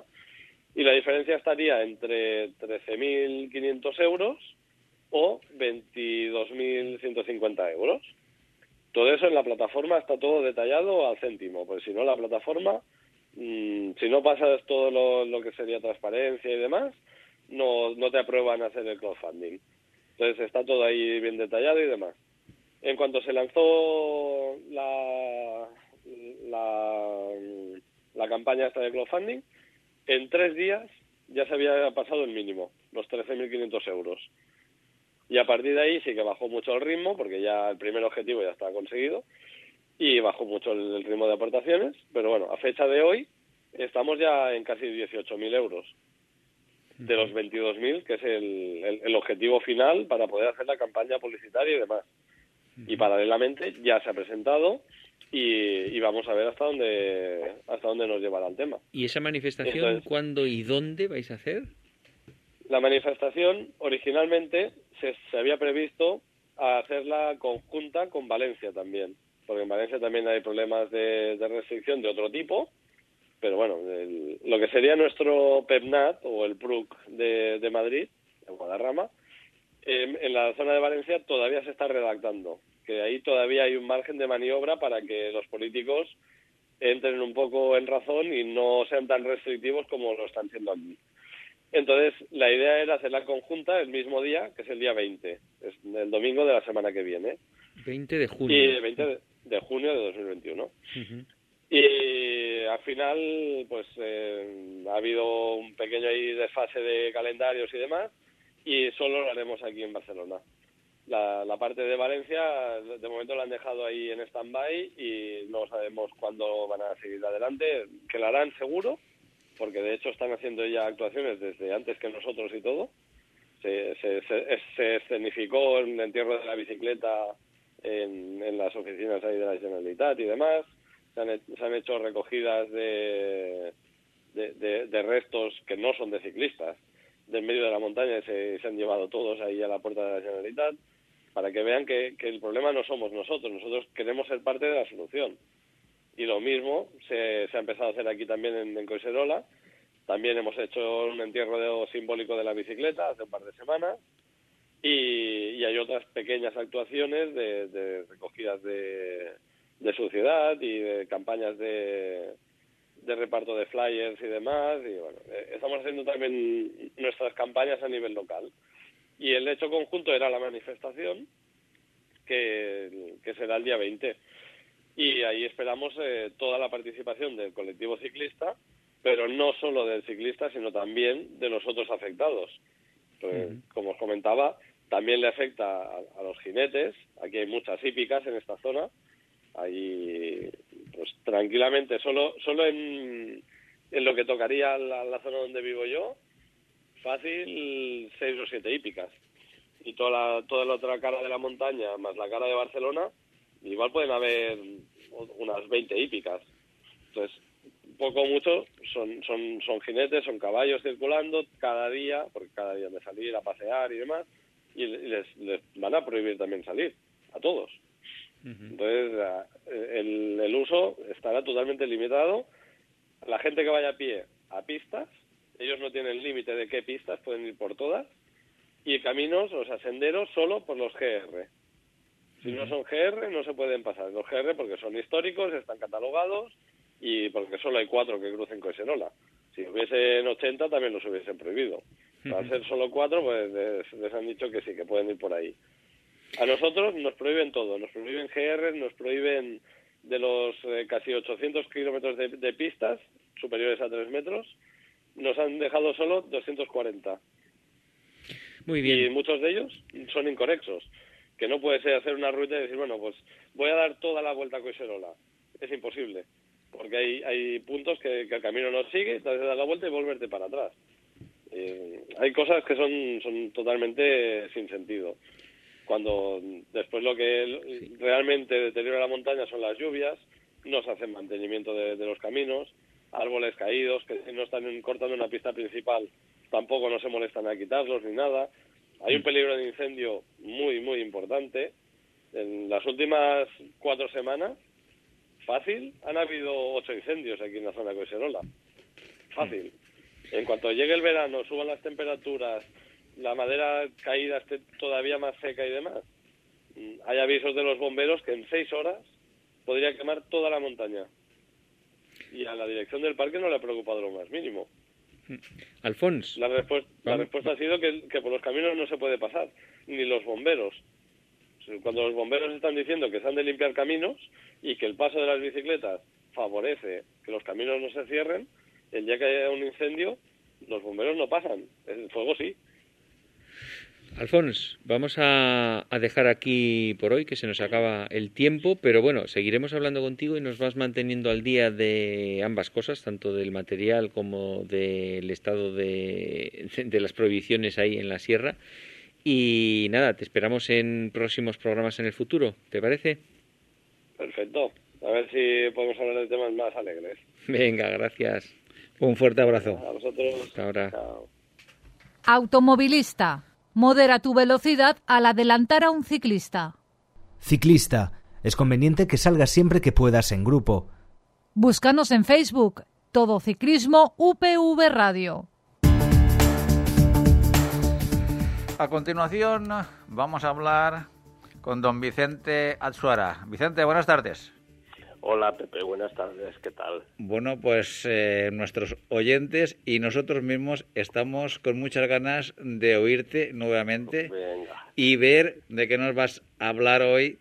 [SPEAKER 6] Y la diferencia estaría entre 13.500 euros o 22.150 euros. Todo eso en la plataforma está todo detallado al céntimo, pues si no la plataforma, mm, si no pasas todo lo, lo, que sería transparencia y demás, no, no te aprueban hacer el crowdfunding. Entonces está todo ahí bien detallado y demás. En cuanto se lanzó la, la, la campaña esta de crowdfunding, en tres días ya se había pasado el mínimo, los 13.500 euros. Y a partir de ahí sí que bajó mucho el ritmo, porque ya el primer objetivo ya estaba conseguido, y bajó mucho el, ritmo de aportaciones, pero bueno, a fecha de hoy estamos ya en casi 18.000 euros de los 22.000, que es el, el, objetivo final para poder hacer la campaña publicitaria y demás. Y paralelamente ya se ha presentado y, vamos a ver hasta dónde hasta dónde nos llevará el tema.
[SPEAKER 5] ¿Y esa manifestación cuándo y dónde vais a hacer?
[SPEAKER 6] La manifestación originalmente se, había previsto hacerla conjunta con Valencia también, porque en Valencia también hay problemas de, restricción de otro tipo, pero bueno, lo que sería nuestro PEPNAT o el PRUC de, Madrid, en Guadarrama, en la zona de Valencia todavía se está redactando, que ahí todavía hay un margen de maniobra para que los políticos entren un poco en razón y no sean tan restrictivos como lo están siendo aquí. Entonces, la idea era hacerla conjunta el mismo día, que es el día 20, es el domingo de la semana que viene.
[SPEAKER 5] 20 de junio.
[SPEAKER 6] Y 20 de, junio de 2021. Y al final, pues eh, ha habido un pequeño ahí desfase de calendarios y demás, y solo lo haremos aquí en Barcelona. La, la parte de Valencia, de momento la han dejado ahí en stand-by y no sabemos cuándo van a seguir adelante, que la harán seguro, porque de hecho están haciendo ya actuaciones desde antes que nosotros y todo. Se, se, se, escenificó el entierro de la bicicleta en, las oficinas ahí de la Generalitat y demás. Se han, hecho recogidas de, de, de, restos que no son de ciclistas del medio de la montaña se, se han llevado todos ahí a la puerta de la Generalitat para que vean que, que el problema no somos nosotros, nosotros queremos ser parte de la solución y lo mismo se, se ha empezado a hacer aquí también en, en Coiserola. También hemos hecho un entierro de, simbólico de la bicicleta hace un par de semanas y, y hay otras pequeñas actuaciones de, de recogidas de, de suciedad y de campañas de, de reparto de flyers y demás. Y bueno, eh, estamos haciendo también nuestras campañas a nivel local. Y el hecho conjunto era la manifestación, que, que será el día 20 y ahí esperamos eh, toda la participación del colectivo ciclista, pero no solo del ciclista, sino también de los otros afectados. Pues, Como os comentaba, también le afecta a, los jinetes. Aquí hay muchas hípicas en esta zona. Ahí, pues tranquilamente, solo, solo en, en lo que tocaría la, la zona donde vivo yo, fácil seis o siete hípicas. Y toda la, toda la otra cara de la montaña, más la cara de Barcelona, igual pueden haber unas 20 hípicas. Entonces, poco o mucho son, son, son jinetes, son caballos circulando cada día, porque cada día de salir a pasear y demás, y les, les van a prohibir también salir, a todos. Entonces, el, el uso estará totalmente limitado. La gente que vaya a pie a pistas, ellos no tienen límite de qué pistas, pueden ir por todas, y caminos, o sea, senderos solo por los GR. Si no son GR, no se pueden pasar los GR porque son históricos, están catalogados y porque solo hay cuatro que crucen Coesenola. Si hubiesen 80 también los hubiesen prohibido. Al ser solo cuatro, pues les, han dicho que sí, que pueden ir por ahí. A nosotros nos prohíben todo, nos prohíben GR, nos prohíben de los eh, casi 800 kilómetros de, de, pistas superiores a 3 metros, nos han dejado solo 240.
[SPEAKER 5] Muy bien.
[SPEAKER 6] Y muchos de ellos son incorrectos que no puede ser hacer una ruta y decir, bueno, pues voy a dar toda la vuelta a Coiserola. Es imposible, porque hay, hay puntos que, el camino no sigue, entonces dar la vuelta y volverte para atrás. Eh, hay cosas que son, son totalmente sin sentido. Cuando después lo que realmente deteriora la montaña son las lluvias, no se hace mantenimiento de, de los caminos, árboles caídos que no están cortando una pista principal tampoco no se molestan a quitarlos ni nada. Hay un peligro de incendio muy, muy importante. En las últimas cuatro semanas fácil, han habido ocho incendios aquí en la zona de Coiserola. Fácil. En cuanto llegue el verano, suban las temperaturas, la madera caída esté todavía más seca y demás, mm, hay avisos de los bomberos que en seis horas podría quemar toda la montaña. Y a la dirección del parque no le ha preocupado lo más mínimo.
[SPEAKER 5] Alfons.
[SPEAKER 6] La, respuesta, la respuesta ha sido que, que por los caminos no se puede pasar, ni los bomberos. Cuando los bomberos están diciendo que se han de limpiar caminos y que el paso de las bicicletas favorece que los caminos no se cierren, el día que haya un incendio, los bomberos no pasan. El fuego sí.
[SPEAKER 5] Alfons, vamos a, dejar aquí por hoy, que se nos acaba el tiempo, pero bueno, seguiremos hablando contigo y nos vas manteniendo al día de ambas cosas, tanto del material como del estado de, de las prohibiciones ahí en la sierra. Y nada, te esperamos en próximos programas en el futuro, ¿te parece?
[SPEAKER 6] Perfecto. A ver si podemos hablar de temas más alegres.
[SPEAKER 5] Venga, gracias. Un fuerte abrazo.
[SPEAKER 6] A vosotros.
[SPEAKER 5] Hasta ahora.
[SPEAKER 1] Automovilista. Modera tu velocidad al adelantar a un ciclista.
[SPEAKER 2] Ciclista. Es conveniente que salgas siempre que puedas en grupo.
[SPEAKER 1] Búscanos en Facebook. Todo Ciclismo UPV Radio.
[SPEAKER 3] A continuación vamos a hablar con don Vicente Atsuara. Vicente, buenas tardes.
[SPEAKER 8] Hola Pepe, buenas tardes, ¿qué tal?
[SPEAKER 3] Bueno, pues eh, nuestros oyentes y nosotros mismos estamos con muchas ganas de oírte nuevamente y ver de qué nos vas a hablar hoy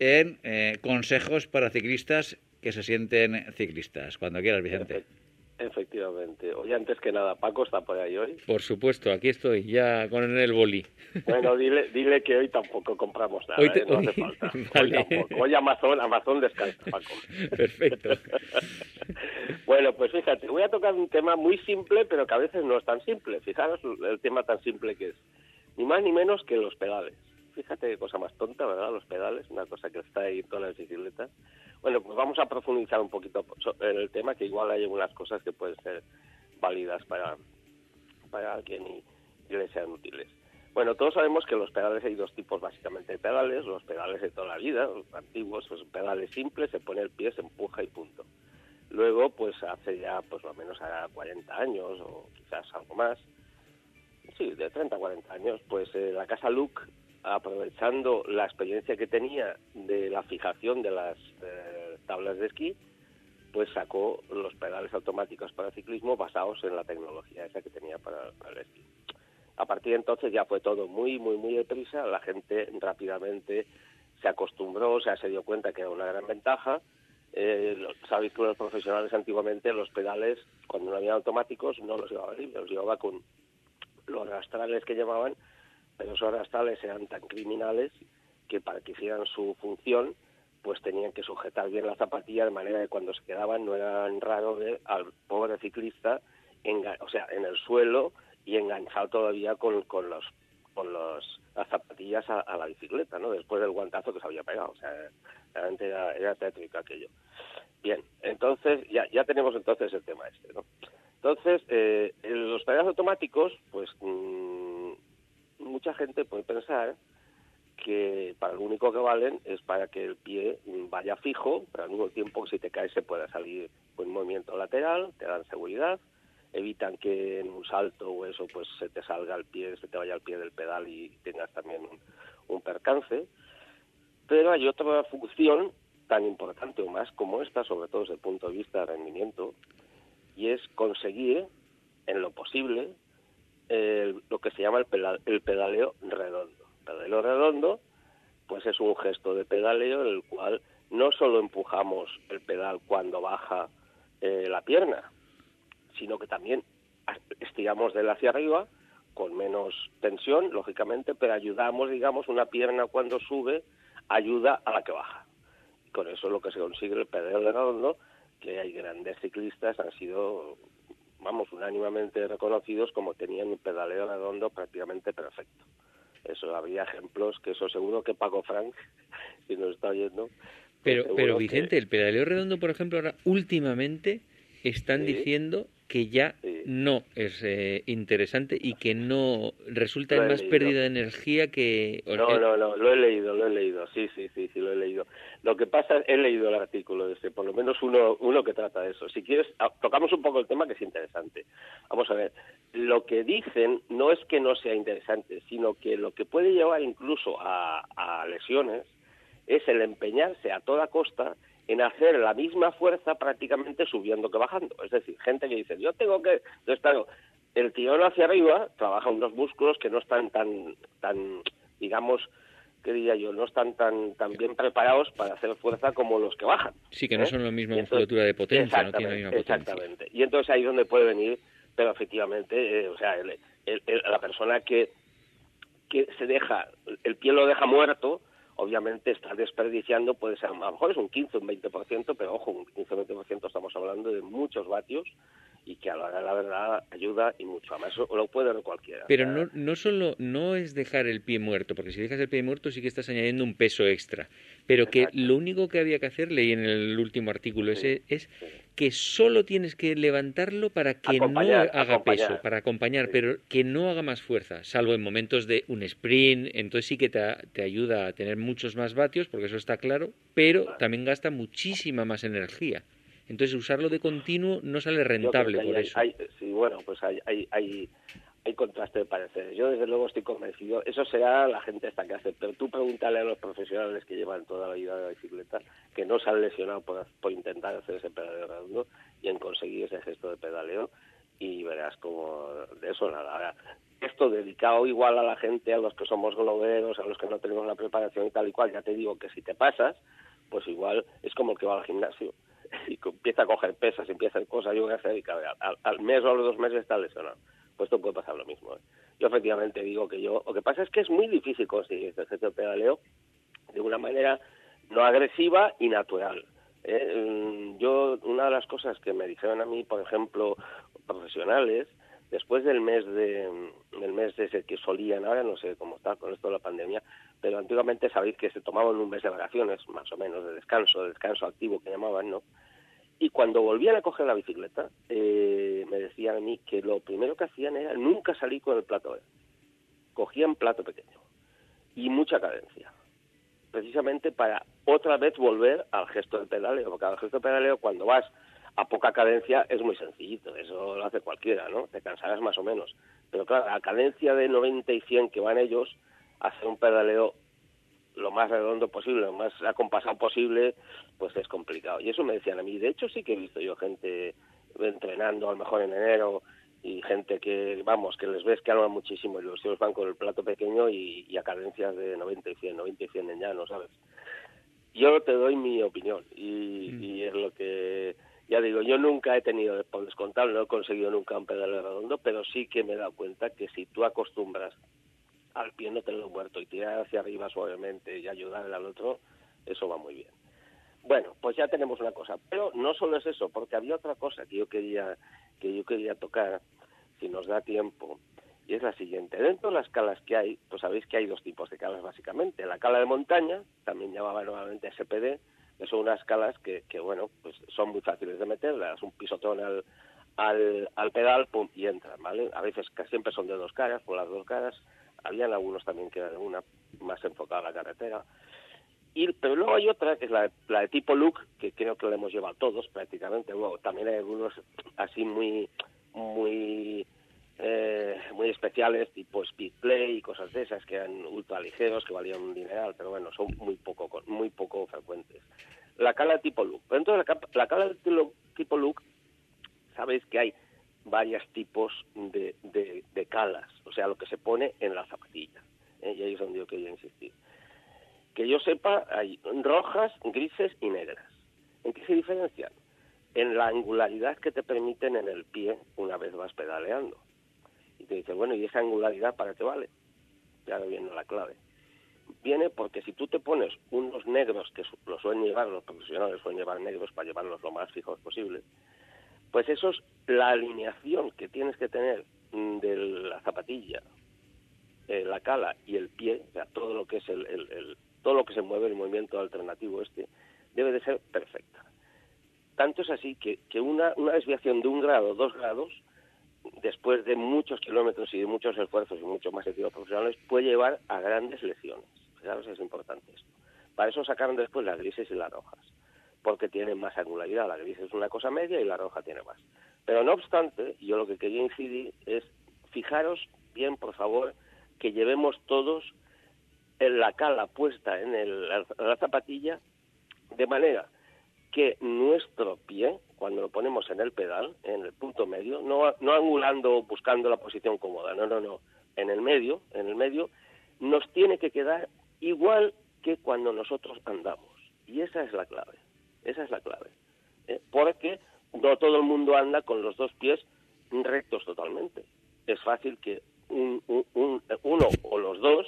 [SPEAKER 3] en eh, consejos para ciclistas que se sienten ciclistas. Cuando quieras, Vicente.
[SPEAKER 8] Efectivamente. Oye, antes que nada, Paco está por ahí hoy.
[SPEAKER 5] Por supuesto, aquí estoy, ya con el boli.
[SPEAKER 8] Bueno, dile, dile que hoy tampoco compramos nada,
[SPEAKER 5] hoy
[SPEAKER 8] ¿eh? no hace falta. Hoy, Amazon, Amazon descansa, Paco.
[SPEAKER 5] Perfecto.
[SPEAKER 8] bueno, pues fíjate, voy a tocar un tema muy simple, pero que a veces no es tan simple. Fijaros el tema tan simple que es. Ni más ni menos que los pedales. Fíjate qué cosa más tonta, ¿verdad? Los pedales, una cosa que está ahí en todas las bicicletas. Bueno, pues vamos a profundizar un poquito en el tema, que igual hay algunas cosas que pueden ser válidas para, para alguien y, le sean útiles. Bueno, todos sabemos que los pedales hay dos tipos básicamente de pedales, los pedales de toda la vida, los antiguos, son pedales simples, se pone el pie, se empuja y punto. Luego, pues hace ya, pues lo menos a 40 años o quizás algo más, sí, de 30 a 40 años, pues eh, la casa Luke aprovechando la experiencia que tenía de la fijación de las eh, tablas de esquí, pues sacó los pedales automáticos para ciclismo basados en la tecnología esa que tenía para, el esquí. A partir de entonces ya fue todo muy, muy, muy deprisa, la gente rápidamente se acostumbró, o sea, se dio cuenta que era una gran ventaja. Eh, sabéis que los profesionales antiguamente los pedales, cuando no había automáticos, no los llevaban libres, los llevaba con los rastrales que llamaban, pero esos arrastrales eran tan criminales que para que hicieran su función pues tenían que sujetar bien la zapatilla de manera que cuando se quedaban no era raro ver al pobre ciclista o sea en el suelo y enganchado todavía con, con los con los, las zapatillas a, la bicicleta, ¿no? Después del guantazo que se había pegado, o sea, realmente era, era tétrico aquello. Bien, entonces ya, ya tenemos entonces el tema este, ¿no? Entonces, eh, los pedales automáticos, pues mm, mucha gente puede pensar que para lo único que valen es para que el pie vaya fijo, pero al mismo tiempo si te caes se pueda salir un movimiento lateral, te dan seguridad, evitan que en un salto o eso pues se te salga el pie, se te vaya el pie del pedal y tengas también un, percance. Pero hay otra función tan importante o más como esta, sobre todo desde el punto de vista de rendimiento, y es conseguir en lo posible lo que se llama el, el pedaleo redondo. El pedaleo redondo, pues es un gesto de pedaleo en el cual no solo empujamos el pedal cuando baja eh, la pierna, sino que también estiramos de él hacia arriba con menos tensión, lógicamente, pero ayudamos, digamos, una pierna cuando sube ayuda a la que baja. Con eso es lo que se consigue el pedaleo redondo, que hay grandes ciclistas, han sido vamos, unánimemente reconocidos como tenían un pedaleo redondo prácticamente perfecto. Eso, habría ejemplos que eso seguro que Paco Frank, si nos está oyendo...
[SPEAKER 5] Pues pero, pero Vicente, el pedaleo redondo, por ejemplo, ahora últimamente están diciendo que ya
[SPEAKER 8] Sí.
[SPEAKER 5] no es eh, interesante y que no resulta en más
[SPEAKER 8] leído.
[SPEAKER 5] pérdida de energía que...
[SPEAKER 8] No, no, no, lo he leído, lo he leído, sí, sí, sí, sí, lo he leído. Lo que pasa, he leído el artículo ese, por lo menos uno, uno que trata de eso. Si quieres, ah, tocamos un poco el tema que es interesante. Vamos a ver, lo que dicen no es que no sea interesante, sino que lo que puede llevar incluso a, a lesiones es el empeñarse a toda costa en hacer la misma fuerza prácticamente subiendo que bajando. Es decir, gente que dice, yo tengo que... Entonces, claro, el tirón hacia arriba trabaja unos músculos que no están tan, tan digamos, ¿qué diría yo? No están tan, tan bien preparados para hacer fuerza como los que bajan.
[SPEAKER 5] Sí, que no
[SPEAKER 8] ¿eh?
[SPEAKER 5] son lo mismo
[SPEAKER 8] Y entonces-
[SPEAKER 5] musculatura de potencia, no tiene la misma potencia.
[SPEAKER 8] Exactamente. Y entonces ahí es donde puede venir, pero efectivamente, eh, o sea, el- el- el- la persona que, que se deja, el pie lo deja muerto, obviamente está desperdiciando, puede ser, a lo mejor es un 15, un 20%, pero ojo, un 15, 20% estamos hablando de muchos vatios y que a la hora la verdad ayuda y mucho. Además, eso lo puede ver cualquiera.
[SPEAKER 5] Pero no, no solo no es dejar el pie muerto, porque si dejas el pie muerto sí que estás añadiendo un peso extra. Pero que
[SPEAKER 8] Exacto.
[SPEAKER 5] lo único que había que hacer, leí en el último artículo
[SPEAKER 8] Sí,
[SPEAKER 5] es
[SPEAKER 8] sí.
[SPEAKER 5] que solo tienes que levantarlo para que
[SPEAKER 8] Acompañar,
[SPEAKER 5] no haga
[SPEAKER 8] acompañar.
[SPEAKER 5] peso, para acompañar,
[SPEAKER 8] Sí.
[SPEAKER 5] pero que no haga más fuerza, salvo en momentos de un sprint, entonces sí que te, te ayuda a tener muchos más vatios, porque eso está claro, pero también gasta muchísima más energía. Entonces usarlo de continuo no sale rentable por eso.
[SPEAKER 8] hay- sí, bueno, pues hay, hay, hay, hay contraste de pareceres. Yo desde luego estoy convencido, eso será la gente esta que hace, pero tú pregúntale a los profesionales que llevan toda la vida de la bicicleta, que no se han lesionado por, intentar hacer ese pedaleo redondo y en conseguir ese gesto de pedaleo, y verás como de eso nada. Ahora, esto dedicado igual a la gente, a los que somos globeros, a los que no tenemos la preparación y tal y cual, ya te digo que si te pasas, pues igual es como el que va al gimnasio y empieza a coger pesas, empieza a hacer cosas, yo voy a hacer y al, al mes o a los dos meses está lesionado. Pues esto puede pasar lo mismo. ¿eh? Yo efectivamente digo que yo, lo que pasa es que es muy difícil conseguir este gesto de pedaleo de una manera no agresiva y natural. ¿eh? Mm, Yo, una de las cosas que me dijeron a mí, por ejemplo, profesionales, después del mes de del mes de ese que solían, ahora no sé cómo está con esto de la pandemia, pero antiguamente sabéis que se tomaban un mes de vacaciones, más o menos, de descanso, de descanso activo que llamaban, ¿no? Y cuando volvían a coger la bicicleta, eh, me decían a mí que lo primero que hacían era nunca salir con el plato verde. Cogían plato pequeño y mucha cadencia precisamente para otra vez volver al gesto del pedaleo, porque al gesto del pedaleo cuando vas a poca cadencia es muy sencillito, eso lo hace cualquiera, ¿no? Te cansarás más o menos. Pero claro, a cadencia de 90 y 100 que van ellos, hacer un pedaleo lo más redondo posible, lo más acompasado posible, pues es complicado. Y eso me decían a mí. De hecho, sí que he visto yo gente entrenando, a lo mejor en enero, y gente que, vamos, que les ves que hablan muchísimo y los tíos van con el plato pequeño y, y a cadencias de 90 y 100, 90 y 100 en llano, ¿sabes? Yo te doy mi opinión y, y es lo que, ya digo, yo nunca he tenido, por descontado, no he conseguido nunca un pedal redondo, pero sí que me he dado cuenta que si tú acostumbras al pie no tenerlo muerto y tirar hacia arriba suavemente y ayudarle al otro, eso va muy bien. Bueno, pues ya tenemos una cosa, pero no solo es eso, porque había otra cosa que yo quería que yo quería tocar, si nos da tiempo, y es la siguiente. Dentro de las calas que hay, pues sabéis que hay dos tipos de calas básicamente. La cala de montaña, también llamaba nuevamente SPD, que son unas calas que, que bueno, pues son muy fáciles de meter, das un pisotón al, al, al pedal, pum, y entran, ¿vale? A veces que siempre son de dos caras, por las dos caras, habían algunos también que eran una más enfocada a la carretera. Y, pero luego hay otra, que es la, de tipo look, que creo que la hemos llevado todos prácticamente. Luego también hay algunos así muy muy eh, muy especiales, tipo speed play y cosas de esas, que eran ultra ligeros, que valían un dineral, pero bueno, son muy poco muy poco frecuentes. La cala tipo look. Dentro de la, la cala tipo, tipo look, sabéis que hay varios tipos de, de, calas, o sea, lo que se pone en la zapatilla. ¿eh? Y ahí es donde yo quería insistir. Que yo sepa, hay rojas, grises y negras. ¿En qué se diferencian? En la angularidad que te permiten en el pie una vez vas pedaleando. Y te dice, bueno, ¿y esa angularidad para qué vale? Ya viene la clave. Viene porque si tú te pones unos negros, que su- lo suelen llevar, los profesionales suelen llevar negros para llevarlos lo más fijos posible, pues eso es la alineación que tienes que tener mm, de la zapatilla, eh, la cala y el pie, o sea, todo lo que es el, el- el- todo lo que se mueve, el movimiento alternativo este, debe de ser perfecta. tanto es así que, que una, una desviación de un grado, dos grados, después de muchos kilómetros y de muchos esfuerzos y muchos más equipos profesionales, puede llevar a grandes lesiones. Fijaros, es importante esto. Para eso sacaron después las grises y las rojas, porque tienen más angularidad. La gris es una cosa media y la roja tiene más. Pero no obstante, yo lo que quería incidir es, fijaros bien, por favor, que llevemos todos en la cala puesta en, el, la zapatilla de manera que nuestro pie, cuando lo ponemos en el pedal, en el punto medio, no, no angulando, buscando la posición cómoda, no, no, no, en el medio, en el medio, nos tiene que quedar igual que cuando nosotros andamos. Y esa es la clave, esa es la clave. ¿eh? Porque no todo el mundo anda con los dos pies rectos totalmente. Es fácil que un, uno o los dos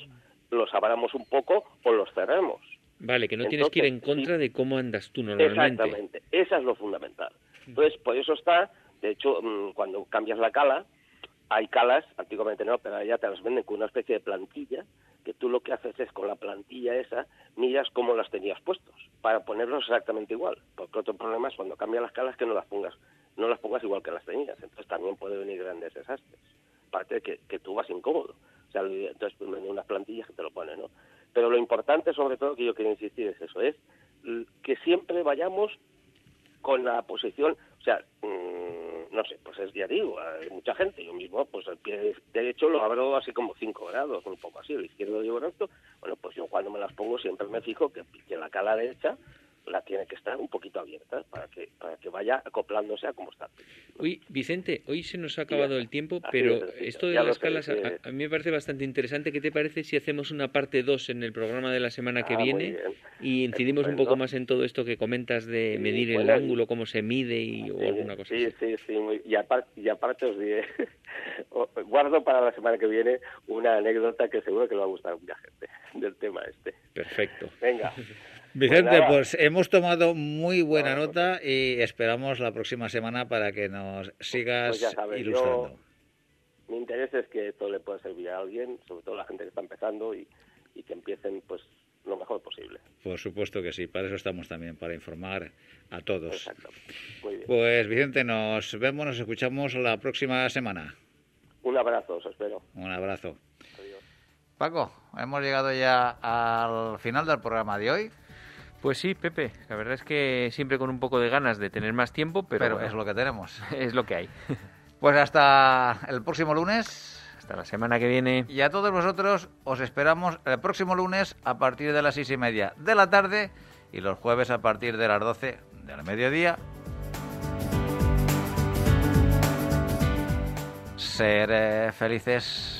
[SPEAKER 8] los abramos un poco o los cerremos.
[SPEAKER 5] Vale, que no tienes que ir en contra de cómo andas tú normalmente.
[SPEAKER 8] Exactamente, esa es lo fundamental. Entonces, por eso está, de hecho, mm, cuando cambias la cala, hay calas, antiguamente no, pero ya te las venden con una especie de plantilla, que tú lo que haces es con la plantilla esa, miras cómo las tenías puestos, para ponerlos exactamente igual. Porque otro problema es cuando cambias las calas que no las pongas, no las pongas igual que las tenías. Entonces también puede venir grandes desastres. Aparte de que, que tú vas incómodo. O sea, entonces pues, venden unas plantillas que te lo ponen, ¿no? Pero lo importante, sobre todo, que yo quiero insistir es eso, es que siempre vayamos con la posición, o sea, mm, no sé, pues es, ya digo, hay mucha gente, yo mismo, pues el pie derecho lo abro así como 5 grados, un poco así, el izquierdo llevo recto, bueno, pues yo cuando me las pongo siempre me fijo que, que la cala derecha la tiene que estar un poquito abierta para que para que vaya acoplándose a cómo está.
[SPEAKER 5] Uy, Vicente, hoy se nos ha acabado el tiempo, pero esto de las calas a, mí me parece bastante interesante. ¿Qué te parece si hacemos una parte 2 en el programa de la semana que ah, viene y incidimos un poco más en todo esto que comentas de medir el ángulo, cómo se mide y o alguna cosa
[SPEAKER 8] sí, Sí, sí, y, aparte, y aparte os diré, guardo para la semana que viene una anécdota que seguro que le va a gustar a mucha gente del tema este.
[SPEAKER 5] Perfecto.
[SPEAKER 8] Venga.
[SPEAKER 3] Vicente, pues, pues, hemos tomado muy buena nota y esperamos la próxima semana para que nos sigas pues ilustrando.
[SPEAKER 8] mi interés es que esto le pueda servir a alguien, sobre todo a la gente que está empezando y, que empiecen pues lo mejor posible.
[SPEAKER 3] Por supuesto que sí, para eso estamos también, para informar a todos.
[SPEAKER 8] Exacto. Muy bien.
[SPEAKER 3] Pues Vicente, nos vemos, nos escuchamos la próxima semana.
[SPEAKER 8] Un abrazo, os espero.
[SPEAKER 3] Un abrazo. Paco, hemos llegado ya al final del programa de hoy.
[SPEAKER 5] Pues sí, Pepe, la verdad es que siempre con un poco de ganas de tener más tiempo, pero,
[SPEAKER 3] es lo que tenemos.
[SPEAKER 5] Es lo que hay.
[SPEAKER 3] Pues hasta el próximo lunes.
[SPEAKER 5] Hasta la semana que viene.
[SPEAKER 3] Y a todos vosotros os esperamos el próximo lunes a partir de las seis y media de la tarde y los jueves a partir de las doce del mediodía. Ser eh, felices.